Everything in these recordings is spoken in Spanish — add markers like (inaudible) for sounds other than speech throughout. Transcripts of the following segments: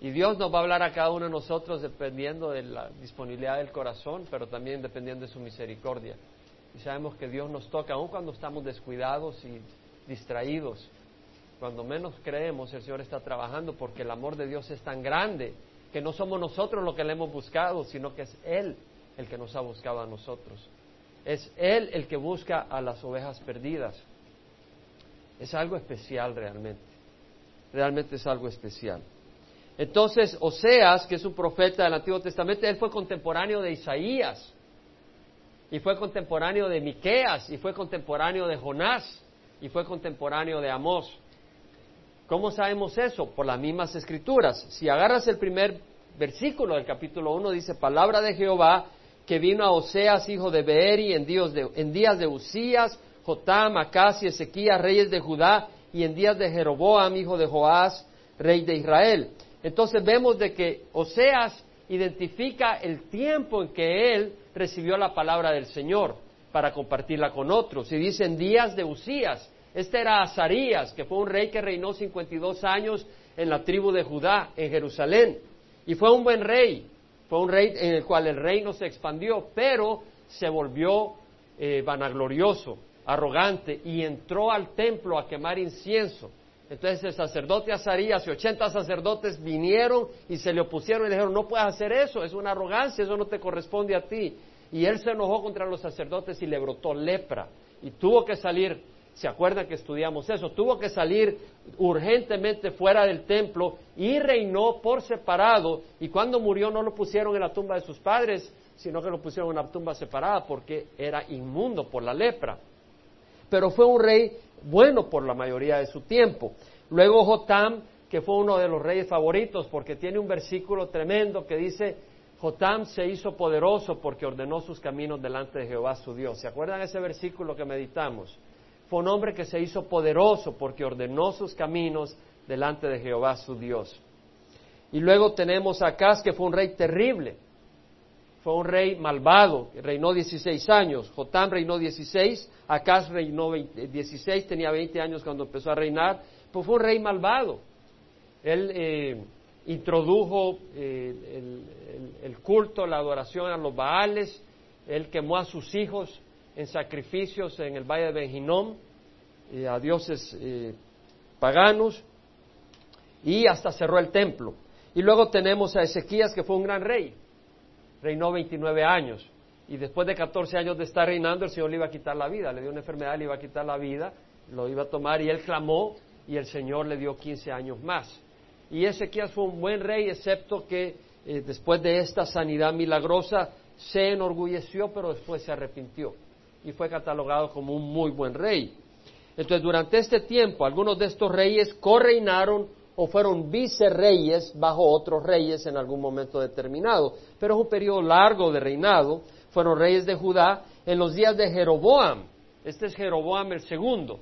Y Dios nos va a hablar a cada uno de nosotros dependiendo de la disponibilidad del corazón, pero también dependiendo de su misericordia. Y sabemos que Dios nos toca, aun cuando estamos descuidados y distraídos. Cuando menos creemos, el Señor está trabajando porque el amor de Dios es tan grande que no somos nosotros los que le hemos buscado, sino que es Él el que nos ha buscado a nosotros. Es Él el que busca a las ovejas perdidas. Es algo especial realmente. Realmente es algo especial. Entonces, Oseas, que es un profeta del Antiguo Testamento, él fue contemporáneo de Isaías, y fue contemporáneo de Miqueas, y fue contemporáneo de Jonás, y fue contemporáneo de Amós. ¿Cómo sabemos eso? Por las mismas escrituras. Si agarras el primer versículo del capítulo 1, dice, palabra de Jehová que vino a Oseas, hijo de Beeri, en, en días de Usías, Jotam, Acas y Ezequías, reyes de Judá, y en días de Jeroboam, hijo de Joás, rey de Israel. Entonces vemos de que Oseas identifica el tiempo en que él recibió la palabra del Señor para compartirla con otros. Y dice en días de Usías, este era Azarías, que fue un rey que reinó 52 años en la tribu de Judá, en Jerusalén. Y fue un buen rey, fue un rey en el cual el reino se expandió, pero se volvió eh, vanaglorioso, arrogante, y entró al templo a quemar incienso. Entonces el sacerdote Azarías y 80 sacerdotes vinieron y se le opusieron y dijeron, no puedes hacer eso, es una arrogancia, eso no te corresponde a ti. Y él se enojó contra los sacerdotes y le brotó lepra. Y tuvo que salir ¿Se acuerdan que estudiamos eso? Tuvo que salir urgentemente fuera del templo y reinó por separado. Y cuando murió no lo pusieron en la tumba de sus padres, sino que lo pusieron en una tumba separada porque era inmundo por la lepra. Pero fue un rey bueno por la mayoría de su tiempo. Luego Jotam, que fue uno de los reyes favoritos, porque tiene un versículo tremendo que dice, Jotam se hizo poderoso porque ordenó sus caminos delante de Jehová su Dios. ¿Se acuerdan ese versículo que meditamos? Fue un hombre que se hizo poderoso porque ordenó sus caminos delante de Jehová su Dios. Y luego tenemos a Acaz, que fue un rey terrible. Fue un rey malvado, reinó 16 años. Jotam reinó 16, Acaz reinó 16, tenía 20 años cuando empezó a reinar. Pues fue un rey malvado. Él eh, introdujo eh, el, culto, la adoración a los Baales. Él quemó a sus hijos en sacrificios en el valle de Benjinón eh, a dioses paganos y hasta cerró el templo. Y luego tenemos a Ezequías que fue un gran rey, reinó 29 años y después de 14 años de estar reinando el Señor le iba a quitar la vida, le dio una enfermedad, le iba a quitar la vida, lo iba a tomar y él clamó y el Señor le dio 15 años más. Y Ezequías fue un buen rey, excepto que eh, después de esta sanidad milagrosa se enorgulleció, pero después se arrepintió y fue catalogado como un muy buen rey. Entonces, durante este tiempo, algunos de estos reyes correinaron o fueron vicerreyes bajo otros reyes en algún momento determinado. Pero es un periodo largo de reinado. Fueron reyes de Judá en los días de Jeroboam. Este es Jeroboam el segundo,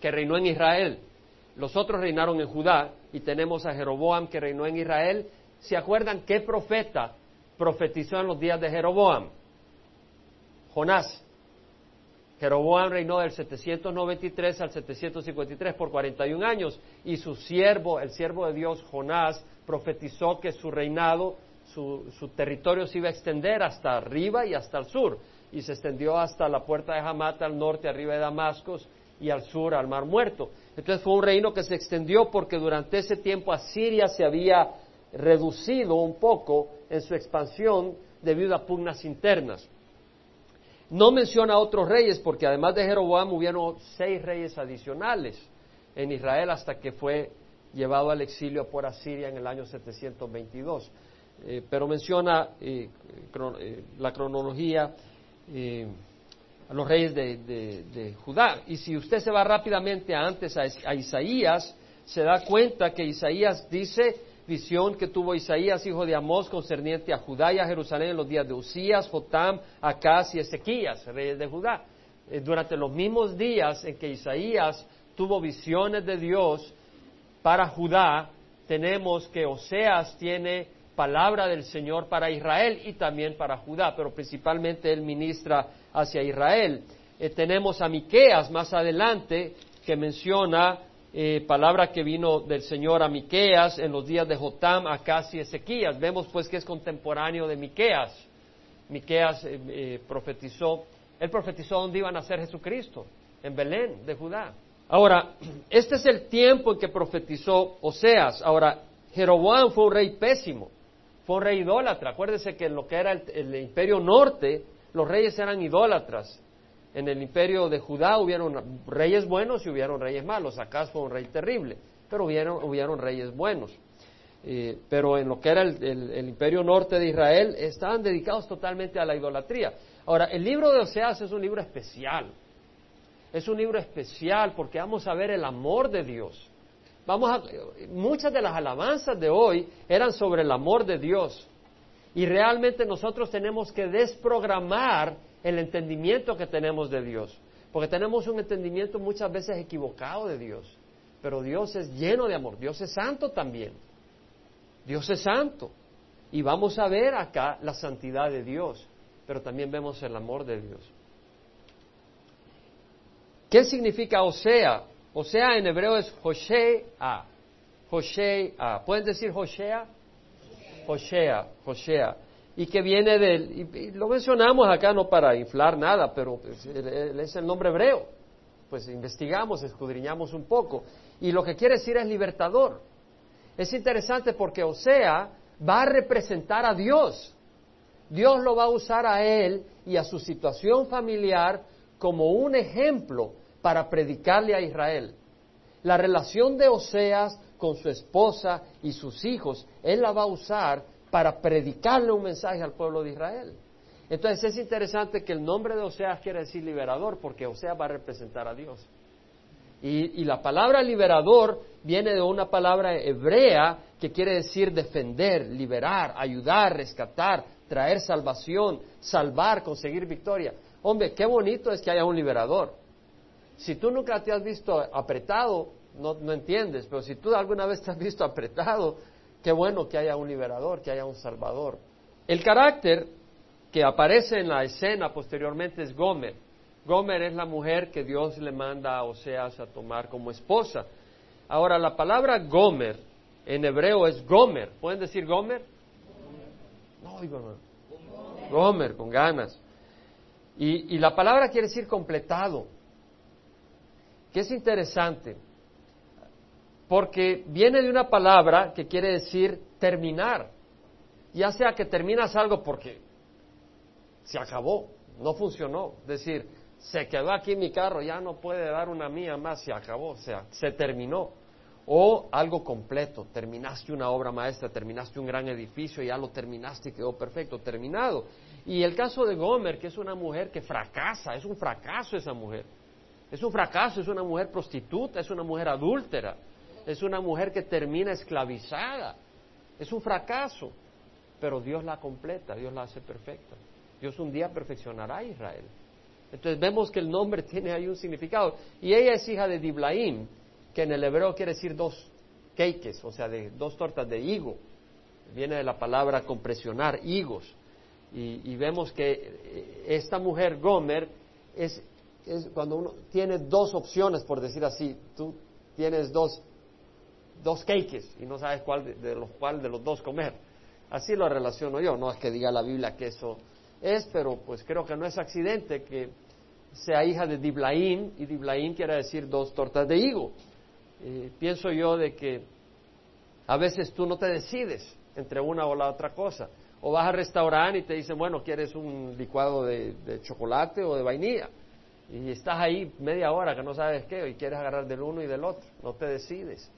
que reinó en Israel. Los otros reinaron en Judá y tenemos a Jeroboam que reinó en Israel. ¿Se acuerdan qué profeta profetizó en los días de Jeroboam? Jonás. Jeroboam reinó del 793 al 753 por 41 años y su siervo, el siervo de Dios Jonás, profetizó que su reinado, su, territorio se iba a extender hasta arriba y hasta el sur y se extendió hasta la puerta de Hamat al norte, arriba de Damasco y al sur al Mar Muerto. Entonces fue un reino que se extendió porque durante ese tiempo Asiria se había reducido un poco en su expansión debido a pugnas internas. No menciona a otros reyes porque además de Jeroboam hubieron seis reyes adicionales en Israel hasta que fue llevado al exilio por Asiria en el año 722. Eh, pero menciona eh, eh, la cronología a los reyes de, Judá. Y si usted se va rápidamente antes a Isaías, se da cuenta que Isaías dice visión que tuvo Isaías, hijo de Amós, concerniente a Judá y a Jerusalén en los días de Usías, Jotam, Acaz y Ezequías, reyes de Judá. Eh, durante los mismos días en que Isaías tuvo visiones de Dios para Judá, tenemos que Oseas tiene palabra del Señor para Israel y también para Judá, pero principalmente él ministra hacia Israel. Eh, tenemos a Miqueas más adelante que menciona eh, palabra que vino del Señor a Miqueas en los días de Jotam, Acaz y Ezequías. Vemos pues que es contemporáneo de Miqueas. Miqueas eh, eh, profetizó, él profetizó dónde iba a nacer Jesucristo, en Belén, de Judá. Ahora, (clears throat) este es el tiempo en que profetizó Oseas. Ahora, Jeroboam fue un rey pésimo, fue un rey idólatra. Acuérdese que en lo que era el imperio norte, los reyes eran idólatras en el imperio de Judá hubieron reyes buenos y hubieron reyes malos. Acá fue un rey terrible, pero hubieron, hubieron reyes buenos. Eh, pero en lo que era el, imperio norte de Israel estaban dedicados totalmente a la idolatría. Ahora, el libro de Oseas es un libro especial. Es un libro especial porque vamos a ver el amor de Dios. Vamos a, muchas de las alabanzas de hoy eran sobre el amor de Dios. Y realmente nosotros tenemos que desprogramar el entendimiento que tenemos de Dios. Porque tenemos un entendimiento muchas veces equivocado de Dios. Pero Dios es lleno de amor. Dios es santo también. Dios es santo. Y vamos a ver acá la santidad de Dios. Pero también vemos el amor de Dios. ¿Qué significa Osea? Osea en hebreo es Hoshea. Hoshea. ¿Pueden decir Hoshea? Hoshea, Hoshea y que viene del, y, lo mencionamos acá no para inflar nada, pero es el nombre hebreo. Pues investigamos, escudriñamos un poco. Y lo que quiere decir es libertador. Es interesante porque Osea va a representar a Dios. Dios lo va a usar a él y a su situación familiar como un ejemplo para predicarle a Israel. La relación de Oseas con su esposa y sus hijos, él la va a usar para predicarle un mensaje al pueblo de Israel. Entonces es interesante que el nombre de Oseas quiere decir liberador, porque Oseas va a representar a Dios. Y, la palabra liberador viene de una palabra hebrea que quiere decir defender, liberar, ayudar, rescatar, traer salvación, salvar, conseguir victoria. Hombre, qué bonito es que haya un liberador. Si tú nunca te has visto apretado, no, no entiendes, pero si tú alguna vez te has visto apretado, Qué bueno que haya un liberador, que haya un salvador. El carácter que aparece en la escena posteriormente es Gomer. Gomer es la mujer que Dios le manda a Oseas a tomar como esposa. Ahora, la palabra Gomer en hebreo es Gomer. ¿Pueden decir Gomer? No, Gomer. Gomer, con ganas. Y, y la palabra quiere decir completado. Que es interesante porque viene de una palabra que quiere decir terminar. Ya sea que terminas algo porque se acabó, no funcionó. Es decir, se quedó aquí mi carro, ya no puede dar una mía más, se acabó, o sea, se terminó. O algo completo, terminaste una obra maestra, terminaste un gran edificio, ya lo terminaste y quedó perfecto, terminado. Y el caso de Gomer, que es una mujer que fracasa, es un fracaso esa mujer. Es un fracaso, es una mujer prostituta, es una mujer adúltera es una mujer que termina esclavizada. Es un fracaso, pero Dios la completa, Dios la hace perfecta. Dios un día perfeccionará a Israel. Entonces vemos que el nombre tiene ahí un significado. Y ella es hija de Diblaim, que en el hebreo quiere decir dos cakes, o sea, de dos tortas de higo. Viene de la palabra compresionar, higos. Y, vemos que eh, esta mujer, Gomer, es, es cuando uno tiene dos opciones, por decir así. Tú tienes dos dos cakes y no sabes cuál de, los cuál de los dos comer. Así lo relaciono yo, no es que diga la Biblia que eso es, pero pues creo que no es accidente que sea hija de Diblaín y Diblaín quiere decir dos tortas de higo. Eh, pienso yo de que a veces tú no te decides entre una o la otra cosa. O vas al restaurante y te dicen, bueno, ¿quieres un licuado de, de chocolate o de vainilla? Y estás ahí media hora que no sabes qué y quieres agarrar del uno y del otro. No te decides.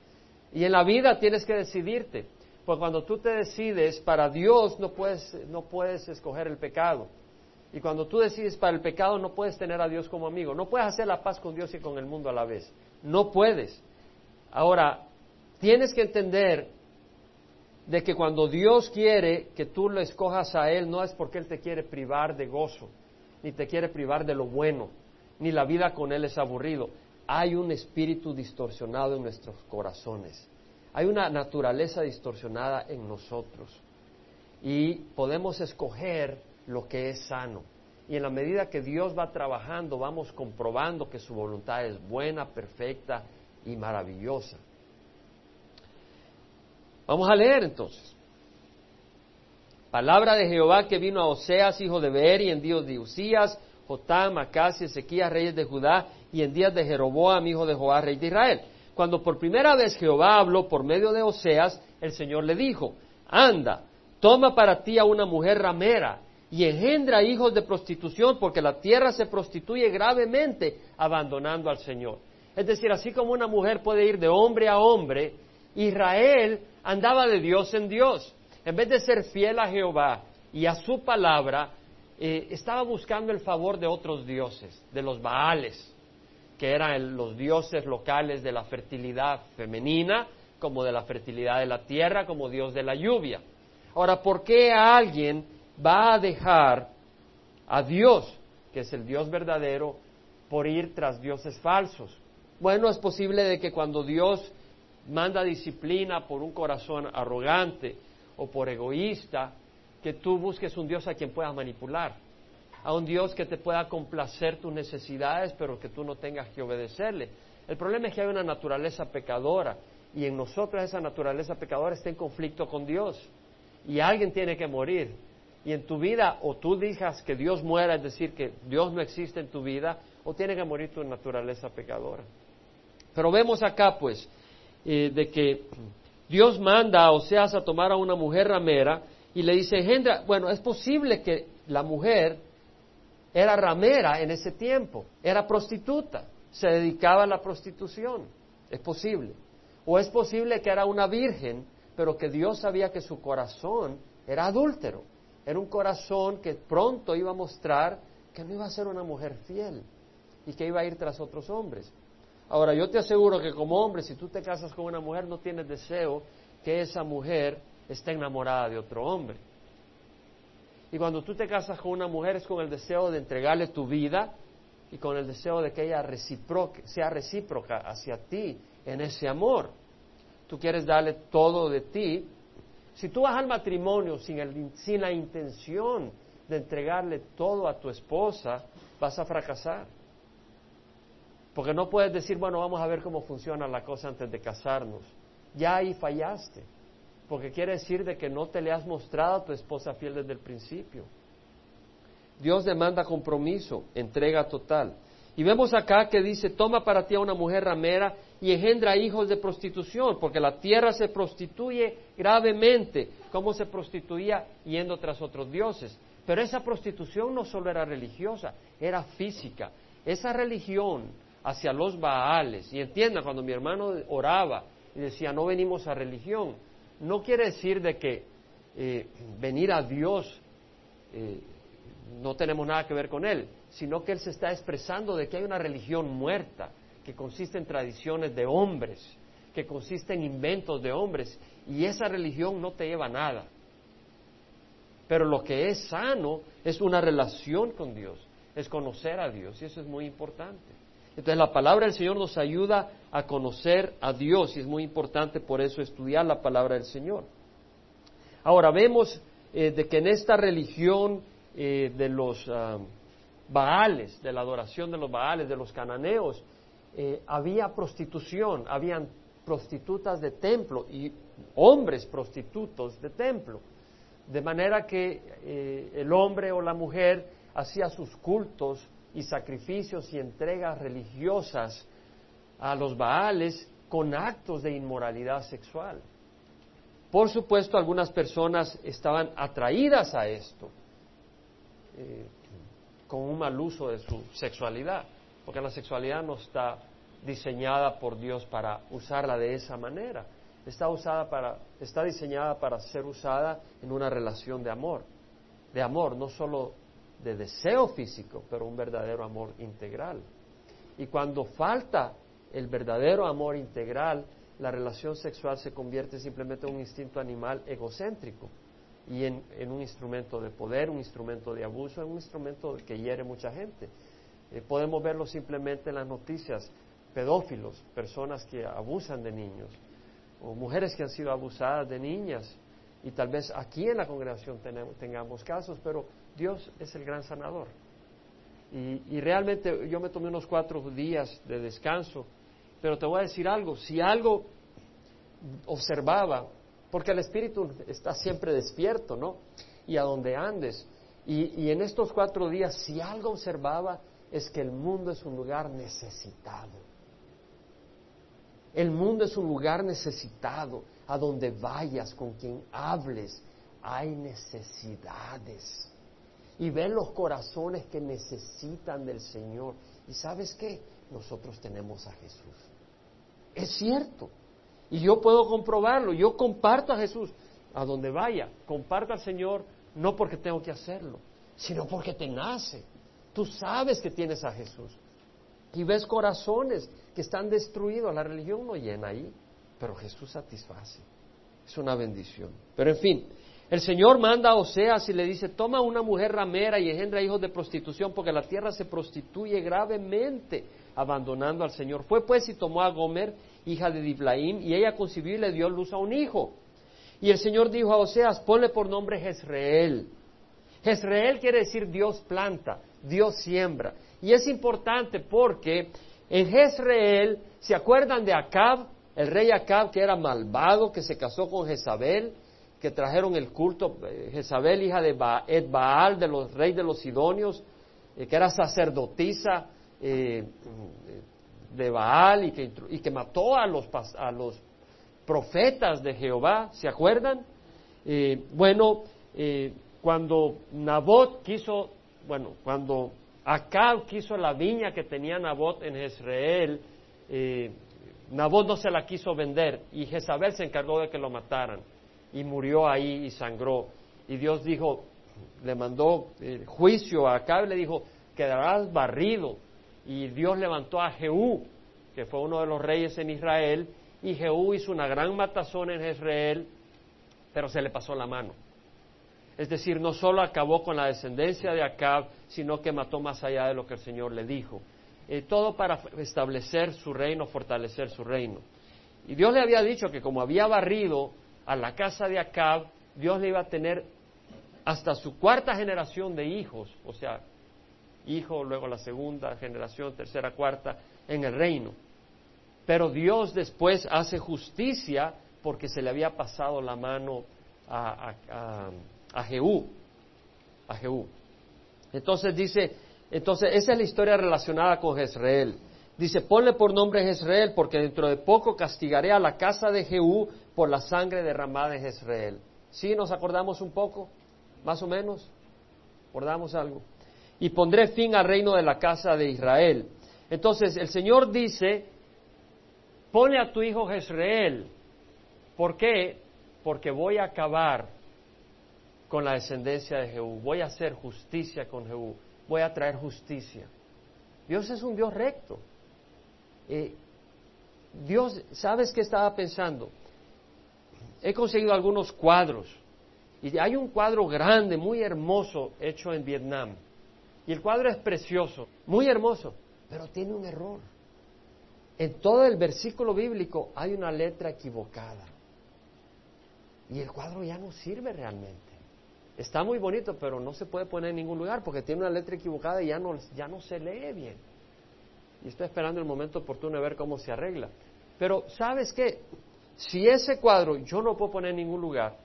Y en la vida tienes que decidirte. Porque cuando tú te decides para Dios no puedes, no puedes escoger el pecado. Y cuando tú decides para el pecado no puedes tener a Dios como amigo. No puedes hacer la paz con Dios y con el mundo a la vez. No puedes. Ahora, tienes que entender de que cuando Dios quiere que tú lo escojas a Él, no es porque Él te quiere privar de gozo, ni te quiere privar de lo bueno, ni la vida con Él es aburrido hay un espíritu distorsionado en nuestros corazones. Hay una naturaleza distorsionada en nosotros. Y podemos escoger lo que es sano. Y en la medida que Dios va trabajando, vamos comprobando que su voluntad es buena, perfecta y maravillosa. Vamos a leer entonces. Palabra de Jehová que vino a Oseas, hijo de Beeri, en días de Usías, Jotam, Acas y Ezequías, reyes de Judá, y en días de Jeroboam, hijo de Joás, rey de Israel. Cuando por primera vez Jehová habló por medio de Oseas, el Señor le dijo, anda, toma para ti a una mujer ramera y engendra hijos de prostitución, porque la tierra se prostituye gravemente abandonando al Señor. Es decir, así como una mujer puede ir de hombre a hombre, Israel andaba de Dios en Dios. En vez de ser fiel a Jehová y a su palabra, eh, estaba buscando el favor de otros dioses, de los Baales, que eran los dioses locales de la fertilidad femenina, como de la fertilidad de la tierra, como Dios de la lluvia. Ahora, ¿por qué alguien va a dejar a Dios, que es el Dios verdadero, por ir tras dioses falsos? Bueno, es posible de que cuando Dios manda disciplina por un corazón arrogante o por egoísta, que tú busques un Dios a quien puedas manipular, a un Dios que te pueda complacer tus necesidades, pero que tú no tengas que obedecerle. El problema es que hay una naturaleza pecadora y en nosotros esa naturaleza pecadora está en conflicto con Dios y alguien tiene que morir. Y en tu vida o tú digas que Dios muera, es decir, que Dios no existe en tu vida, o tiene que morir tu naturaleza pecadora. Pero vemos acá, pues, eh, de que Dios manda a Oseas a tomar a una mujer ramera y le dice, Gendra, bueno, es posible que la mujer era ramera en ese tiempo, era prostituta, se dedicaba a la prostitución, es posible. O es posible que era una virgen, pero que Dios sabía que su corazón era adúltero, era un corazón que pronto iba a mostrar que no iba a ser una mujer fiel y que iba a ir tras otros hombres. Ahora, yo te aseguro que como hombre, si tú te casas con una mujer, no tienes deseo que esa mujer esté enamorada de otro hombre. Y cuando tú te casas con una mujer es con el deseo de entregarle tu vida y con el deseo de que ella sea recíproca hacia ti en ese amor. Tú quieres darle todo de ti. Si tú vas al matrimonio sin, sin la intención de entregarle todo a tu esposa, vas a fracasar. Porque no puedes decir, bueno, vamos a ver cómo funciona la cosa antes de casarnos. Ya ahí fallaste. Porque quiere decir de que no te le has mostrado a tu esposa fiel desde el principio. Dios demanda compromiso, entrega total. Y vemos acá que dice, toma para ti a una mujer ramera y engendra hijos de prostitución, porque la tierra se prostituye gravemente, como se prostituía yendo tras otros dioses. Pero esa prostitución no solo era religiosa, era física. Esa religión hacia los Baales. Y entienda, cuando mi hermano oraba y decía, no venimos a religión, no quiere decir de que eh, venir a Dios eh, no tenemos nada que ver con Él, sino que Él se está expresando de que hay una religión muerta, que consiste en tradiciones de hombres, que consiste en inventos de hombres, y esa religión no te lleva a nada. Pero lo que es sano es una relación con Dios, es conocer a Dios, y eso es muy importante. Entonces la palabra del Señor nos ayuda a conocer a Dios y es muy importante por eso estudiar la palabra del Señor. Ahora vemos eh, de que en esta religión eh, de los ah, Baales, de la adoración de los Baales, de los cananeos, eh, había prostitución, habían prostitutas de templo y hombres prostitutos de templo. De manera que el hombre o la mujer hacía sus cultos y sacrificios y entregas religiosas a los Baales con actos de inmoralidad sexual. Por supuesto, algunas personas estaban atraídas a esto eh, con un mal uso de su sexualidad, porque la sexualidad no está diseñada por Dios para usarla de esa manera. Está, usada para, está diseñada para ser usada en una relación de amor, de amor, no solo de deseo físico, pero un verdadero amor integral. Y cuando falta el verdadero amor integral, la relación sexual se convierte simplemente en un instinto animal egocéntrico y en, un instrumento de poder, un instrumento de abuso, un instrumento que hiere mucha gente. Eh, podemos verlo simplemente en las noticias, pedófilos, personas que abusan de niños, o mujeres que han sido abusadas de niñas, y tal vez aquí en la congregación tengamos casos, pero Dios es el gran sanador. Y, realmente yo me tomé unos cuatro días de descanso Pero te voy a decir algo, si algo observaba, porque el espíritu está siempre despierto, ¿no? Y a donde andes. Y, y en estos cuatro días, si algo observaba, es que el mundo es un lugar necesitado. El mundo es un lugar necesitado. A donde vayas, con quien hables, hay necesidades. Y ven los corazones que necesitan del Señor. ¿Y sabes qué? Nosotros tenemos a Jesús. Es cierto. Y yo puedo comprobarlo. Yo comparto a Jesús a donde vaya. Comparto al Señor no porque tengo que hacerlo, sino porque te nace. Tú sabes que tienes a Jesús. Y ves corazones que están destruidos. La religión no llena ahí, pero Jesús satisface. Es una bendición. Pero en fin, el Señor manda a Oseas y le dice, toma una mujer ramera y engendra hijos de prostitución, porque la tierra se prostituye gravemente, abandonando al Señor. Fue pues y tomó a Gomer, hija de Diblaim, y ella concibió y le dio luz a un hijo. Y el Señor dijo a Oseas, ponle por nombre Jezreel. Jezreel quiere decir Dios planta, Dios siembra. Y es importante porque en Jezreel, ¿se acuerdan de Acab? El rey Acab que era malvado, que se casó con Jezabel, que trajeron el culto, eh, Jezabel, hija de Ed Baal, de los reyes de los Sidonios, eh, que era sacerdotisa eh, de Baal y que, mató a los, a los profetas de Jehová, ¿se acuerdan? bueno, cuando Nabot quiso, bueno, cuando Acab quiso la viña que tenía Nabot en Jezreel, Nabot no se la quiso vender y Jezabel se encargó de que lo mataran y murió ahí y sangró. Y Dios dijo, le mandó eh, juicio a Acab y le dijo, quedarás barrido. Y Dios levantó a Jehú, que fue uno de los reyes en Israel, y Jehú hizo una gran matazón en Israel, pero se le pasó la mano. Es decir, no solo acabó con la descendencia de Acab, sino que mató más allá de lo que el Señor le dijo. Eh, todo para establecer su reino, fortalecer su reino. Y Dios le había dicho que como había barrido a la casa de Acab, Dios le iba a tener hasta su cuarta generación de hijos, o sea, hijo, luego la segunda generación, tercera, cuarta, en el reino. Pero Dios después hace justicia porque se le había pasado la mano a, a, a, Jehú, a Jehú. Entonces dice, entonces esa es la historia relacionada con Jezreel. Dice, ponle por nombre Jezreel, porque dentro de poco castigaré a la casa de Jehú por la sangre derramada en Jezreel. ¿Sí nos acordamos un poco? Más o menos. ¿Acordamos algo? Y pondré fin al reino de la casa de Israel. Entonces el Señor dice, ponle a tu hijo Jezreel. ¿Por qué? Porque voy a acabar con la descendencia de Jehú. Voy a hacer justicia con Jehú. Voy a traer justicia. Dios es un Dios recto. Eh, Dios, ¿sabes qué estaba pensando? He conseguido algunos cuadros. Y hay un cuadro grande, muy hermoso, hecho en Vietnam. Y el cuadro es precioso, muy hermoso, pero tiene un error. En todo el versículo bíblico hay una letra equivocada. Y el cuadro ya no sirve realmente. Está muy bonito, pero no se puede poner en ningún lugar porque tiene una letra equivocada y ya no, se lee bien. Y estoy esperando el momento oportuno de ver cómo se arregla. Pero, ¿sabes qué? Si ese cuadro yo no puedo poner en ningún lugar,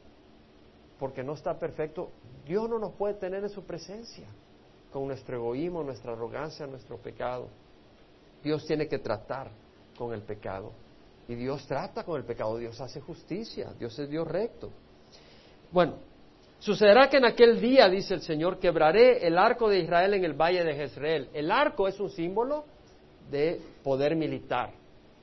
porque no está perfecto, Dios no nos puede tener en su presencia, con nuestro egoísmo, nuestra arrogancia, nuestro pecado. Dios tiene que tratar con el pecado. Y Dios trata con el pecado, Dios hace justicia, Dios es Dios recto. Bueno, sucederá que en aquel día, dice el Señor, quebraré el arco de Israel en el valle de Jezreel. El arco es un símbolo de poder militar.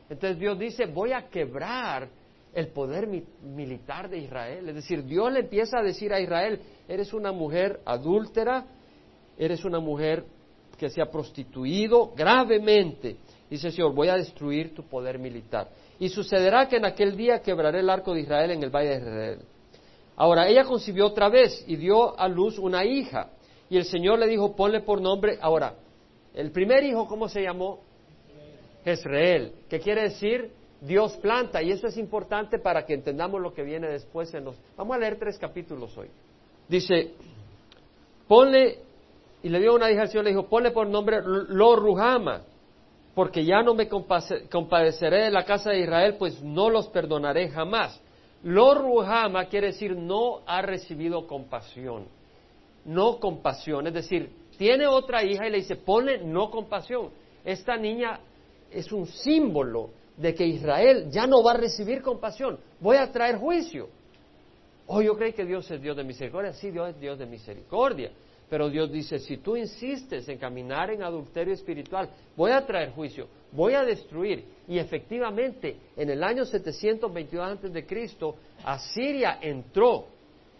Entonces Dios dice, voy a quebrar el poder militar de Israel. Es decir, Dios le empieza a decir a Israel, eres una mujer adúltera, eres una mujer que se ha prostituido gravemente. Dice el Señor, voy a destruir tu poder militar. Y sucederá que en aquel día quebraré el arco de Israel en el valle de Israel. Ahora, ella concibió otra vez y dio a luz una hija. Y el Señor le dijo, ponle por nombre. Ahora, el primer hijo, ¿cómo se llamó? Jezreel, ¿Qué quiere decir Dios planta, y eso es importante para que entendamos lo que viene después en los... Vamos a leer tres capítulos hoy. Dice, ponle, y le dio una hija al Señor, le dijo, ponle por nombre Lo Ruhama, porque ya no me compadeceré de la casa de Israel, pues no los perdonaré jamás. Lo ruhama quiere decir no ha recibido compasión, no compasión, es decir, tiene otra hija y le dice, ponle no compasión. Esta niña es un símbolo de que Israel ya no va a recibir compasión, voy a traer juicio. Oh, yo creo que Dios es Dios de misericordia, sí, Dios es Dios de misericordia, pero Dios dice, si tú insistes en caminar en adulterio espiritual, voy a traer juicio, voy a destruir. Y efectivamente, en el año 722 antes de Cristo, Asiria entró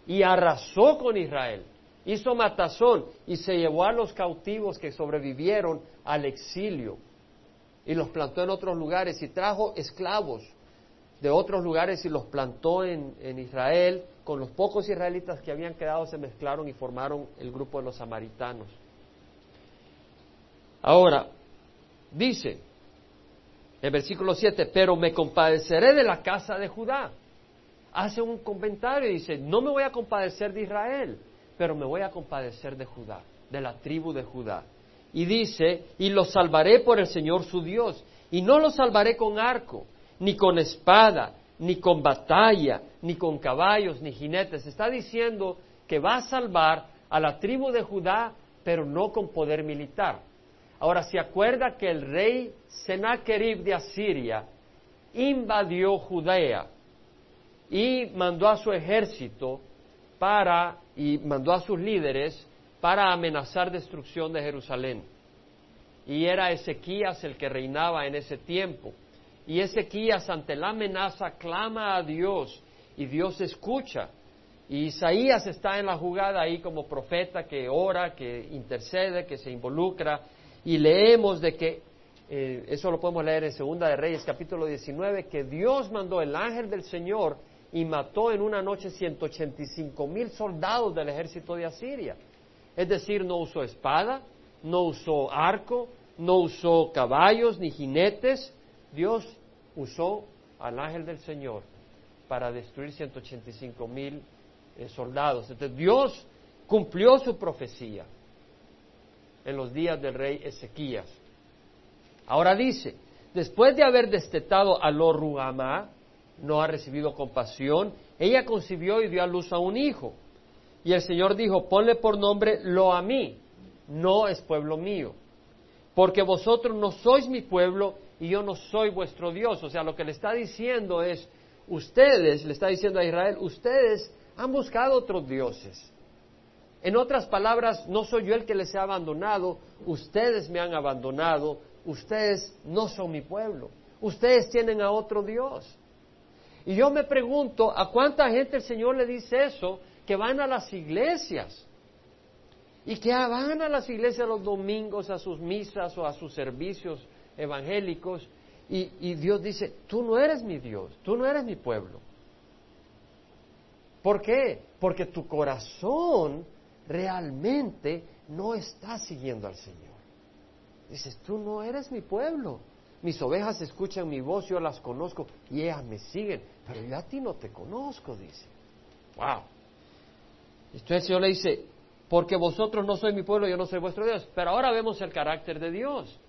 y arrasó con Israel. Hizo matazón y se llevó a los cautivos que sobrevivieron al exilio y los plantó en otros lugares y trajo esclavos de otros lugares y los plantó en, Israel con los pocos israelitas que habían quedado se mezclaron y formaron el grupo de los samaritanos. Ahora, dice el versículo 7, pero me compadeceré de la casa de Judá. Hace un comentario y dice, no me voy a compadecer de Israel, pero me voy a compadecer de Judá, de la tribu de Judá. Y dice, y los salvaré por el Señor su Dios, y no los salvaré con arco, ni con espada, ni con batalla, ni con caballos, ni jinetes. Está diciendo que va a salvar a la tribu de Judá, pero no con poder militar. Ahora, se acuerda que el rey Sennacherib de Asiria invadió Judea y mandó a su ejército para, y mandó a sus líderes para amenazar destrucción de Jerusalén. Y era Ezequías el que reinaba en ese tiempo. Y Ezequías ante la amenaza clama a Dios y Dios escucha. Y Isaías está en la jugada ahí como profeta que ora, que intercede, que se involucra. Y leemos de que, eh, eso lo podemos leer en Segunda de Reyes capítulo 19, que Dios mandó el ángel del Señor y mató en una noche 185 mil soldados del ejército de Asiria. Es decir, no usó espada, no usó arco, no usó caballos ni jinetes. Dios usó al ángel del Señor para destruir 185 mil eh, soldados. Entonces Dios cumplió su profecía en los días del rey Ezequías. Ahora dice, después de haber destetado a Loruamá, no ha recibido compasión, ella concibió y dio a luz a un hijo. Y el Señor dijo, ponle por nombre Lo a mí, no es pueblo mío, porque vosotros no sois mi pueblo y yo no soy vuestro Dios. O sea, lo que le está diciendo es, ustedes, le está diciendo a Israel, ustedes han buscado otros dioses. En otras palabras, no soy yo el que les ha abandonado, ustedes me han abandonado, ustedes no son mi pueblo, ustedes tienen a otro Dios. Y yo me pregunto, ¿a cuánta gente el Señor le dice eso que van a las iglesias? Y que van a las iglesias los domingos a sus misas o a sus servicios evangélicos y, Dios dice, tú no eres mi Dios, tú no eres mi pueblo. ¿Por qué? Porque tu corazón realmente no está siguiendo al Señor. Dices, tú no eres mi pueblo. Mis ovejas escuchan mi voz, yo las conozco y ellas me siguen, pero yo a ti no te conozco, dice. Wow. Entonces el Señor le dice, porque vosotros no sois mi pueblo, yo no soy vuestro Dios. Pero ahora vemos el carácter de Dios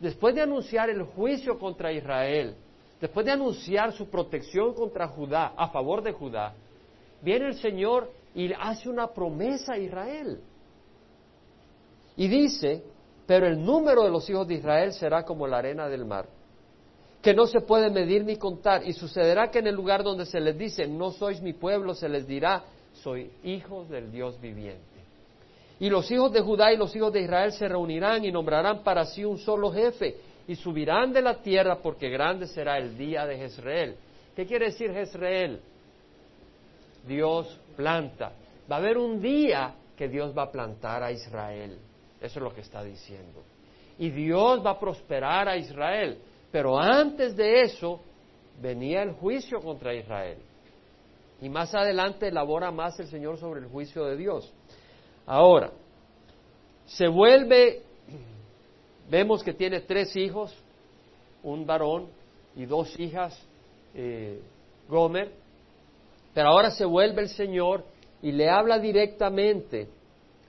después de anunciar el juicio contra Israel, después de anunciar su protección contra Judá, a favor de Judá, viene el Señor y hace una promesa a Israel. Y dice, pero el número de los hijos de Israel será como la arena del mar, que no se puede medir ni contar, y sucederá que en el lugar donde se les dice, no sois mi pueblo, se les dirá, soy hijos del Dios viviente. Y los hijos de Judá y los hijos de Israel se reunirán y nombrarán para sí un solo jefe y subirán de la tierra porque grande será el día de Jezreel. ¿Qué quiere decir Jezreel? Dios planta. Va a haber un día que Dios va a plantar a Israel. Eso es lo que está diciendo. Y Dios va a prosperar a Israel. Pero antes de eso venía el juicio contra Israel. Y más adelante elabora más el Señor sobre el juicio de Dios. Ahora, se vuelve, vemos que tiene tres hijos, un varón y dos hijas, eh, Gomer, pero ahora se vuelve el Señor y le habla directamente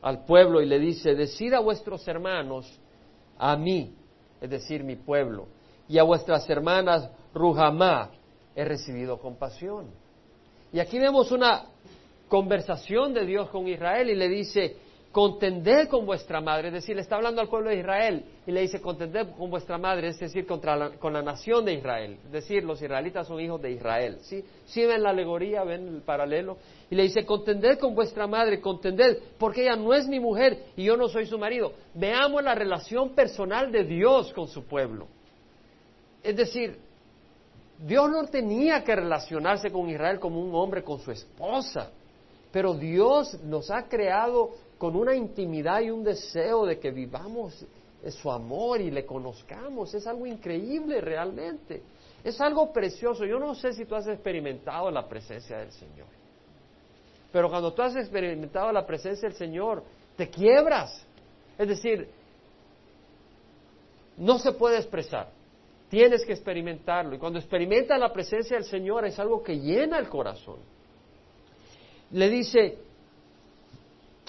al pueblo y le dice, decida a vuestros hermanos a mí, es decir, mi pueblo, y a vuestras hermanas Ruhamá he recibido compasión. Y aquí vemos una conversación de Dios con Israel y le dice, contended con vuestra madre, es decir, le está hablando al pueblo de Israel y le dice, contended con vuestra madre, es decir, contra con la nación de Israel, es decir, los israelitas son hijos de Israel, ¿sí? ¿Sí ven la alegoría, ven el paralelo? Y le dice, contended con vuestra madre, contended, porque ella no es mi mujer y yo no soy su marido. Veamos la relación personal de Dios con su pueblo. Es decir, Dios no tenía que relacionarse con Israel como un hombre con su esposa, pero Dios nos ha creado con una intimidad y un deseo de que vivamos su amor y le conozcamos. Es algo increíble realmente. Es algo precioso. Yo no sé si tú has experimentado la presencia del Señor. Pero cuando tú has experimentado la presencia del Señor, te quiebras. Es decir, no se puede expresar. Tienes que experimentarlo. Y cuando experimentas la presencia del Señor es algo que llena el corazón. Le dice,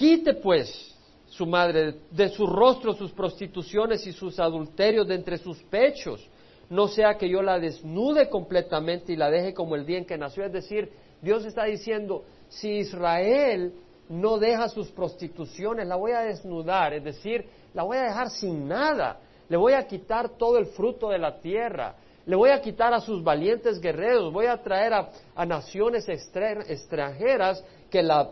Quite pues su madre de su rostro sus prostituciones y sus adulterios de entre sus pechos, no sea que yo la desnude completamente y la deje como el día en que nació. Es decir, Dios está diciendo, si Israel no deja sus prostituciones, la voy a desnudar, es decir, la voy a dejar sin nada, le voy a quitar todo el fruto de la tierra, le voy a quitar a sus valientes guerreros, voy a traer a, naciones extranjeras que la,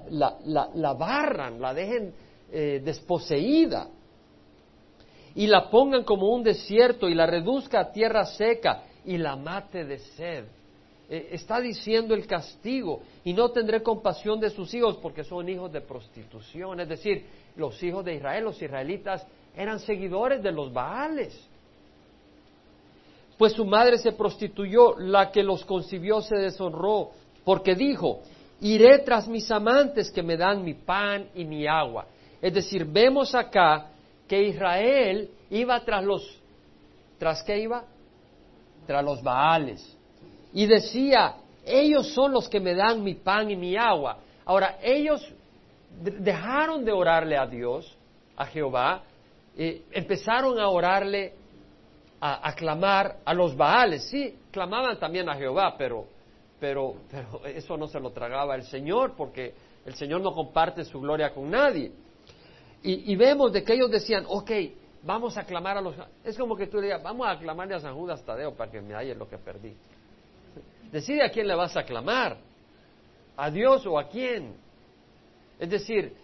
barran, la dejen eh, desposeída y la pongan como un desierto y la reduzca a tierra seca y la mate de sed. Eh, está diciendo el castigo y no tendré compasión de sus hijos porque son hijos de prostitución. Es decir, los hijos de Israel, los israelitas, eran seguidores de los Baales. Pues su madre se prostituyó, la que los concibió se deshonró, porque dijo, iré tras mis amantes que me dan mi pan y mi agua. Es decir, vemos acá que Israel iba tras los, ¿tras qué iba? Tras los Baales. Y decía, ellos son los que me dan mi pan y mi agua. Ahora, ellos dejaron de orarle a Dios, a Jehová, eh, empezaron a orarle, a, clamar a los Baales. Sí, clamaban también a Jehová, pero pero, (laughs) pero eso no se lo tragaba el Señor porque el Señor no comparte su gloria con nadie. Y, vemos de que ellos decían, ok, vamos a clamar a los... Es como que tú digas, vamos a clamarle a San Judas Tadeo para que me halle lo que perdí. (laughs) Decide a quién le vas a clamar, a Dios o a quién. Es decir,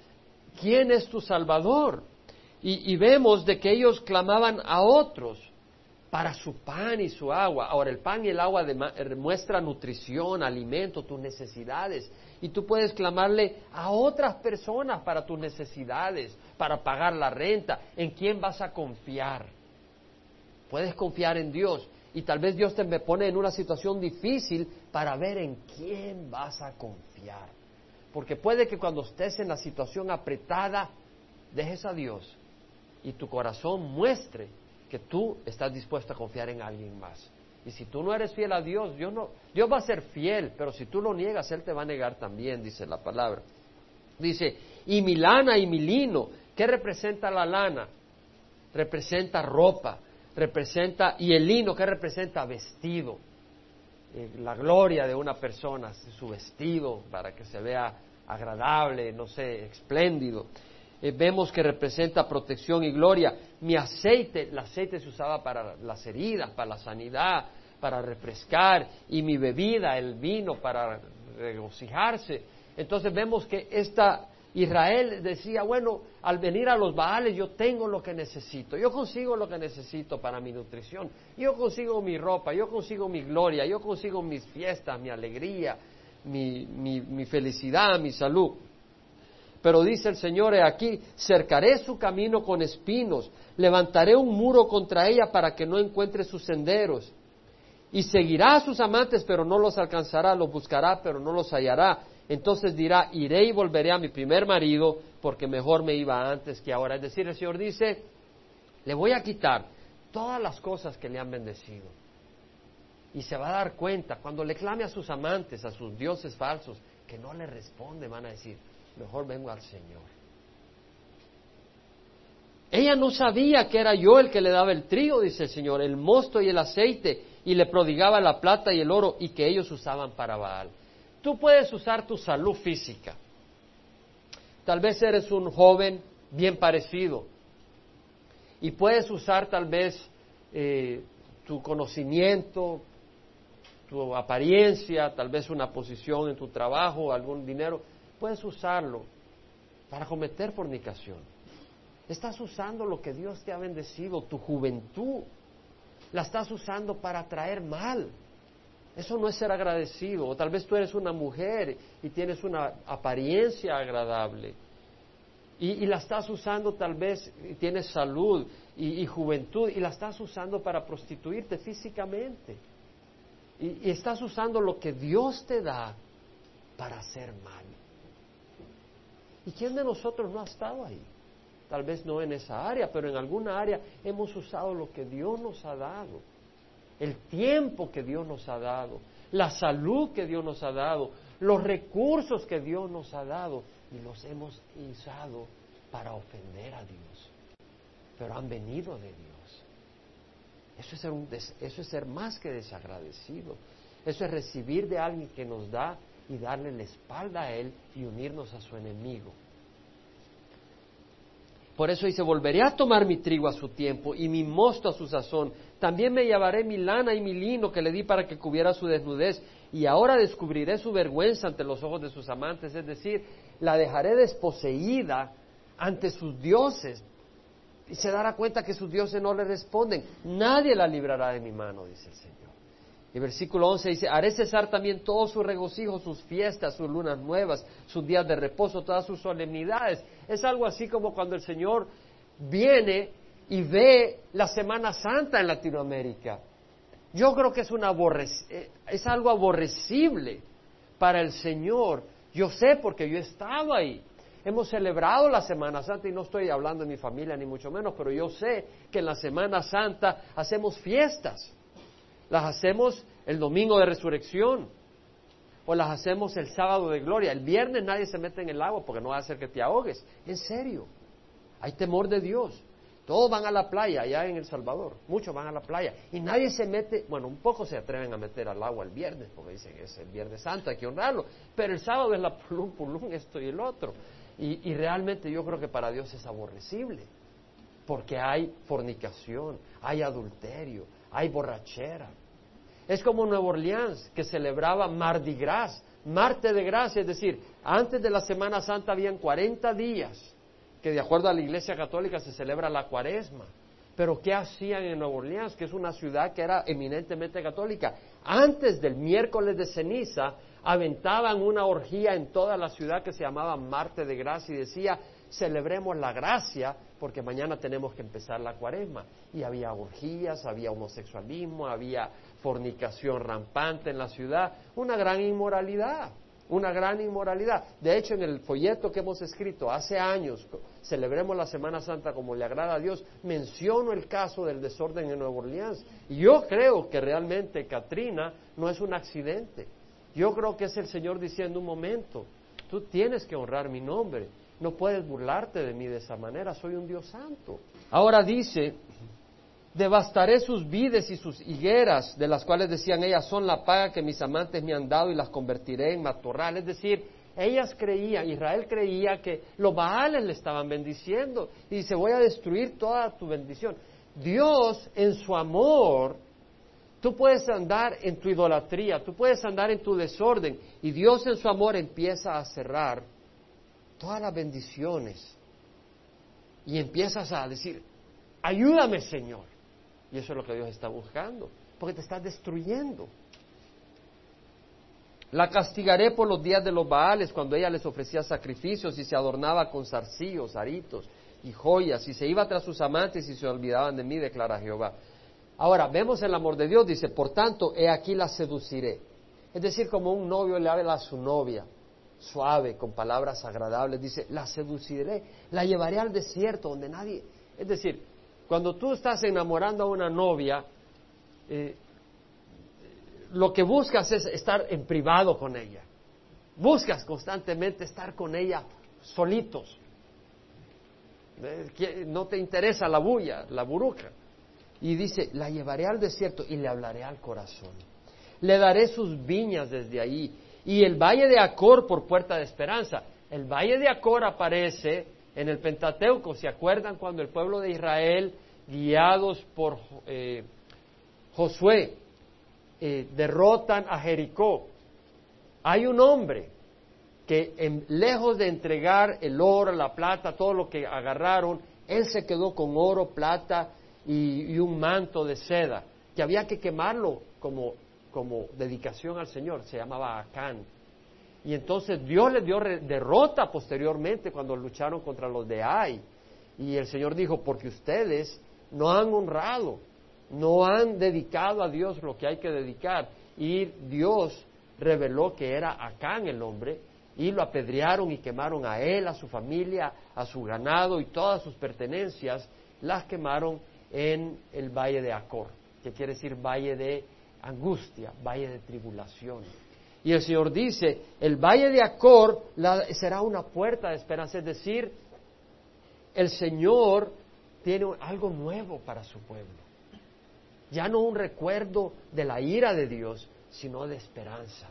¿quién es tu Salvador? Y vemos de que ellos clamaban a otros para su pan y su agua. Ahora, el pan y el agua demuestra nutrición, alimento, tus necesidades. Y tú puedes clamarle a otras personas para tus necesidades, para pagar la renta. ¿En quién vas a confiar? Puedes confiar en Dios. Y tal vez Dios te pone en una situación difícil para ver en quién vas a confiar. Porque puede que cuando estés en la situación apretada, dejes a Dios y tu corazón muestre que tú estás dispuesto a confiar en alguien más. Y si tú no eres fiel a Dios, Dios, no, Dios va a ser fiel, pero si tú lo niegas, Él te va a negar también, dice la palabra. Dice, y mi lana y mi lino, ¿qué representa la lana? Representa ropa, representa, y el lino, ¿qué representa? Vestido. Eh, la gloria de una persona, su vestido, para que se vea agradable, no sé, espléndido. Eh, vemos que representa protección y gloria. Mi aceite, el aceite se usaba para las heridas, para la sanidad, para refrescar, y mi bebida, el vino, para regocijarse. Entonces vemos que esta Israel decía, bueno, al venir a los Baales yo tengo lo que necesito, yo consigo lo que necesito para mi nutrición, yo consigo mi ropa, yo consigo mi gloria, yo consigo mis fiestas, mi alegría, mi, mi, mi felicidad, mi salud. Pero dice el Señor, he aquí, cercaré su camino con espinos, levantaré un muro contra ella para que no encuentre sus senderos. Y seguirá a sus amantes, pero no los alcanzará, los buscará, pero no los hallará. Entonces dirá, iré y volveré a mi primer marido, porque mejor me iba antes que ahora. Es decir, el Señor dice, le voy a quitar todas las cosas que le han bendecido. Y se va a dar cuenta, cuando le clame a sus amantes, a sus dioses falsos, que no le responde, van a decir, mejor vengo al Señor. Ella no sabía que era yo el que le daba el trigo, dice el Señor, el mosto y el aceite, y le prodigaba la plata y el oro, y que ellos usaban para Baal. Tú puedes usar tu salud física. Tal vez eres un joven bien parecido, y puedes usar tal vez eh, tu conocimiento, tu apariencia, tal vez una posición en tu trabajo, algún dinero, puedes usarlo para cometer fornicación. Estás usando lo que Dios te ha bendecido, tu juventud. La estás usando para traer mal. Eso no es ser agradecido. O tal vez tú eres una mujer y tienes una apariencia agradable. Y, la estás usando tal vez, tienes salud y, juventud, y la estás usando para prostituirte físicamente. Y, y estás usando lo que Dios te da para hacer mal. ¿Y quién de nosotros no ha estado ahí? Tal vez no en esa área, pero en alguna área hemos usado lo que Dios nos ha dado, el tiempo que Dios nos ha dado, la salud que Dios nos ha dado, los recursos que Dios nos ha dado y los hemos usado para ofender a Dios. Pero han venido de Dios. Eso es, ser un eso es ser más que desagradecido. Eso es recibir de alguien que nos da y darle la espalda a Él y unirnos a su enemigo. Por eso dice, volveré a tomar mi trigo a su tiempo y mi mosto a su sazón. También me llevaré mi lana y mi lino que le di para que cubriera su desnudez. Y ahora descubriré su vergüenza ante los ojos de sus amantes. Es decir, la dejaré desposeída ante sus dioses. Y se dará cuenta que sus dioses no le responden. Nadie la librará de mi mano, dice el Señor. Y versículo 11 dice, haré cesar también todos sus regocijos, sus fiestas, sus lunas nuevas, sus días de reposo, todas sus solemnidades. Es algo así como cuando el Señor viene y ve la Semana Santa en Latinoamérica. Yo creo que es, una eh, es algo aborrecible para el Señor. Yo sé porque yo he estado ahí. Hemos celebrado la Semana Santa y no estoy hablando de mi familia ni mucho menos, pero yo sé que en la Semana Santa hacemos fiestas las hacemos el domingo de resurrección o las hacemos el sábado de gloria. El viernes nadie se mete en el agua porque no va a hacer que te ahogues. En serio, hay temor de Dios. Todos van a la playa allá en El Salvador, muchos van a la playa y nadie se mete, bueno, un poco se atreven a meter al agua el viernes porque dicen es el viernes santo, hay que honrarlo, pero el sábado es la pulum pulum, esto y el otro. Y, y realmente yo creo que para Dios es aborrecible porque hay fornicación, hay adulterio, hay borrachera. Es como Nueva Orleans, que celebraba Mardi Gras, Marte de Gracia, es decir, antes de la Semana Santa habían 40 días, que de acuerdo a la Iglesia Católica se celebra la cuaresma. Pero ¿qué hacían en Nueva Orleans, que es una ciudad que era eminentemente católica? Antes del miércoles de ceniza, aventaban una orgía en toda la ciudad que se llamaba Marte de Gracia y decía, celebremos la gracia porque mañana tenemos que empezar la cuaresma. Y había orgías, había homosexualismo, había fornicación rampante en la ciudad, una gran inmoralidad, una gran inmoralidad. De hecho, en el folleto que hemos escrito hace años, celebremos la Semana Santa como le agrada a Dios, menciono el caso del desorden en Nueva Orleans. Y yo creo que realmente Katrina no es un accidente. Yo creo que es el Señor diciendo un momento, tú tienes que honrar mi nombre no puedes burlarte de mí de esa manera, soy un Dios santo. Ahora dice, devastaré sus vides y sus higueras, de las cuales decían ellas son la paga que mis amantes me han dado y las convertiré en matorral. Es decir, ellas creían, Israel creía que los Baales le estaban bendiciendo y dice, voy a destruir toda tu bendición. Dios en su amor, tú puedes andar en tu idolatría, tú puedes andar en tu desorden y Dios en su amor empieza a cerrar todas las bendiciones y empiezas a decir, ayúdame Señor. Y eso es lo que Dios está buscando, porque te estás destruyendo. La castigaré por los días de los Baales, cuando ella les ofrecía sacrificios y se adornaba con zarcillos, aritos y joyas, y se iba tras sus amantes y se olvidaban de mí, declara Jehová. Ahora, vemos el amor de Dios, dice, por tanto, he aquí la seduciré. Es decir, como un novio le habla a su novia, suave, con palabras agradables, dice, la seduciré, la llevaré al desierto donde nadie... Es decir, cuando tú estás enamorando a una novia, eh, lo que buscas es estar en privado con ella. Buscas constantemente estar con ella solitos. Eh, no te interesa la bulla, la buruca. Y dice, la llevaré al desierto y le hablaré al corazón. Le daré sus viñas desde ahí y el valle de Acor por puerta de esperanza. El valle de Acor aparece en el Pentateuco. ¿Se acuerdan cuando el pueblo de Israel, guiados por eh, Josué, eh, derrotan a Jericó? Hay un hombre que lejos de entregar el oro, la plata, todo lo que agarraron, él se quedó con oro, plata y, un manto de seda, que había que quemarlo como, como dedicación al Señor, se llamaba Acán. Y entonces Dios les dio derrota posteriormente cuando lucharon contra los de Ai. Y el Señor dijo, porque ustedes no han honrado, no han dedicado a Dios lo que hay que dedicar. Y Dios reveló que era Acán el hombre y lo apedrearon y quemaron a él, a su familia, a su ganado y todas sus pertenencias, las quemaron en el valle de Acor, que quiere decir valle de angustia, valle de tribulación. Y el Señor dice, el valle de Acor será una puerta de esperanza, es decir, el Señor tiene algo nuevo para su pueblo. Ya no un recuerdo de la ira de Dios, sino de esperanza.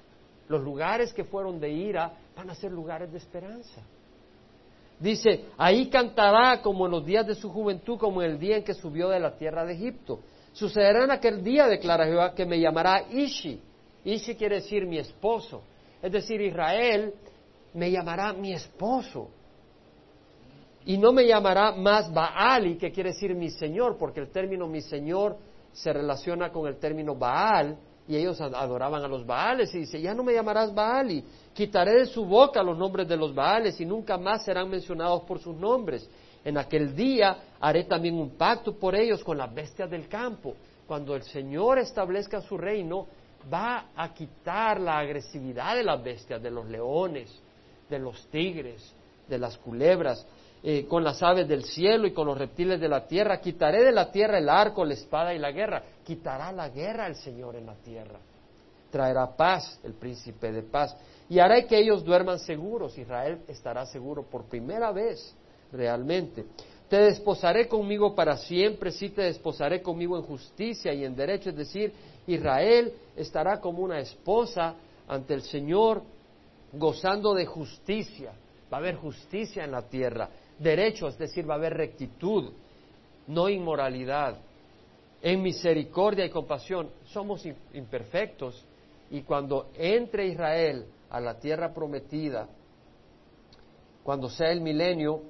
Los lugares que fueron de ira van a ser lugares de esperanza. Dice, ahí cantará como en los días de su juventud, como en el día en que subió de la tierra de Egipto. Sucederá en aquel día, declara Jehová, que me llamará Ishi. Ishi quiere decir mi esposo. Es decir, Israel me llamará mi esposo. Y no me llamará más Baali, que quiere decir mi Señor, porque el término mi Señor se relaciona con el término Baal, y ellos adoraban a los Baales y dice, ya no me llamarás Baali, quitaré de su boca los nombres de los Baales y nunca más serán mencionados por sus nombres. En aquel día haré también un pacto por ellos con las bestias del campo. Cuando el Señor establezca su reino, va a quitar la agresividad de las bestias, de los leones, de los tigres, de las culebras, eh, con las aves del cielo y con los reptiles de la tierra. Quitaré de la tierra el arco, la espada y la guerra. Quitará la guerra el Señor en la tierra. Traerá paz el príncipe de paz. Y hará que ellos duerman seguros. Israel estará seguro por primera vez realmente. Te desposaré conmigo para siempre, sí te desposaré conmigo en justicia y en derecho. Es decir, Israel estará como una esposa ante el Señor gozando de justicia. Va a haber justicia en la tierra derecho, es decir, va a haber rectitud, no inmoralidad. En misericordia y compasión somos imperfectos y cuando entre Israel a la tierra prometida, cuando sea el milenio,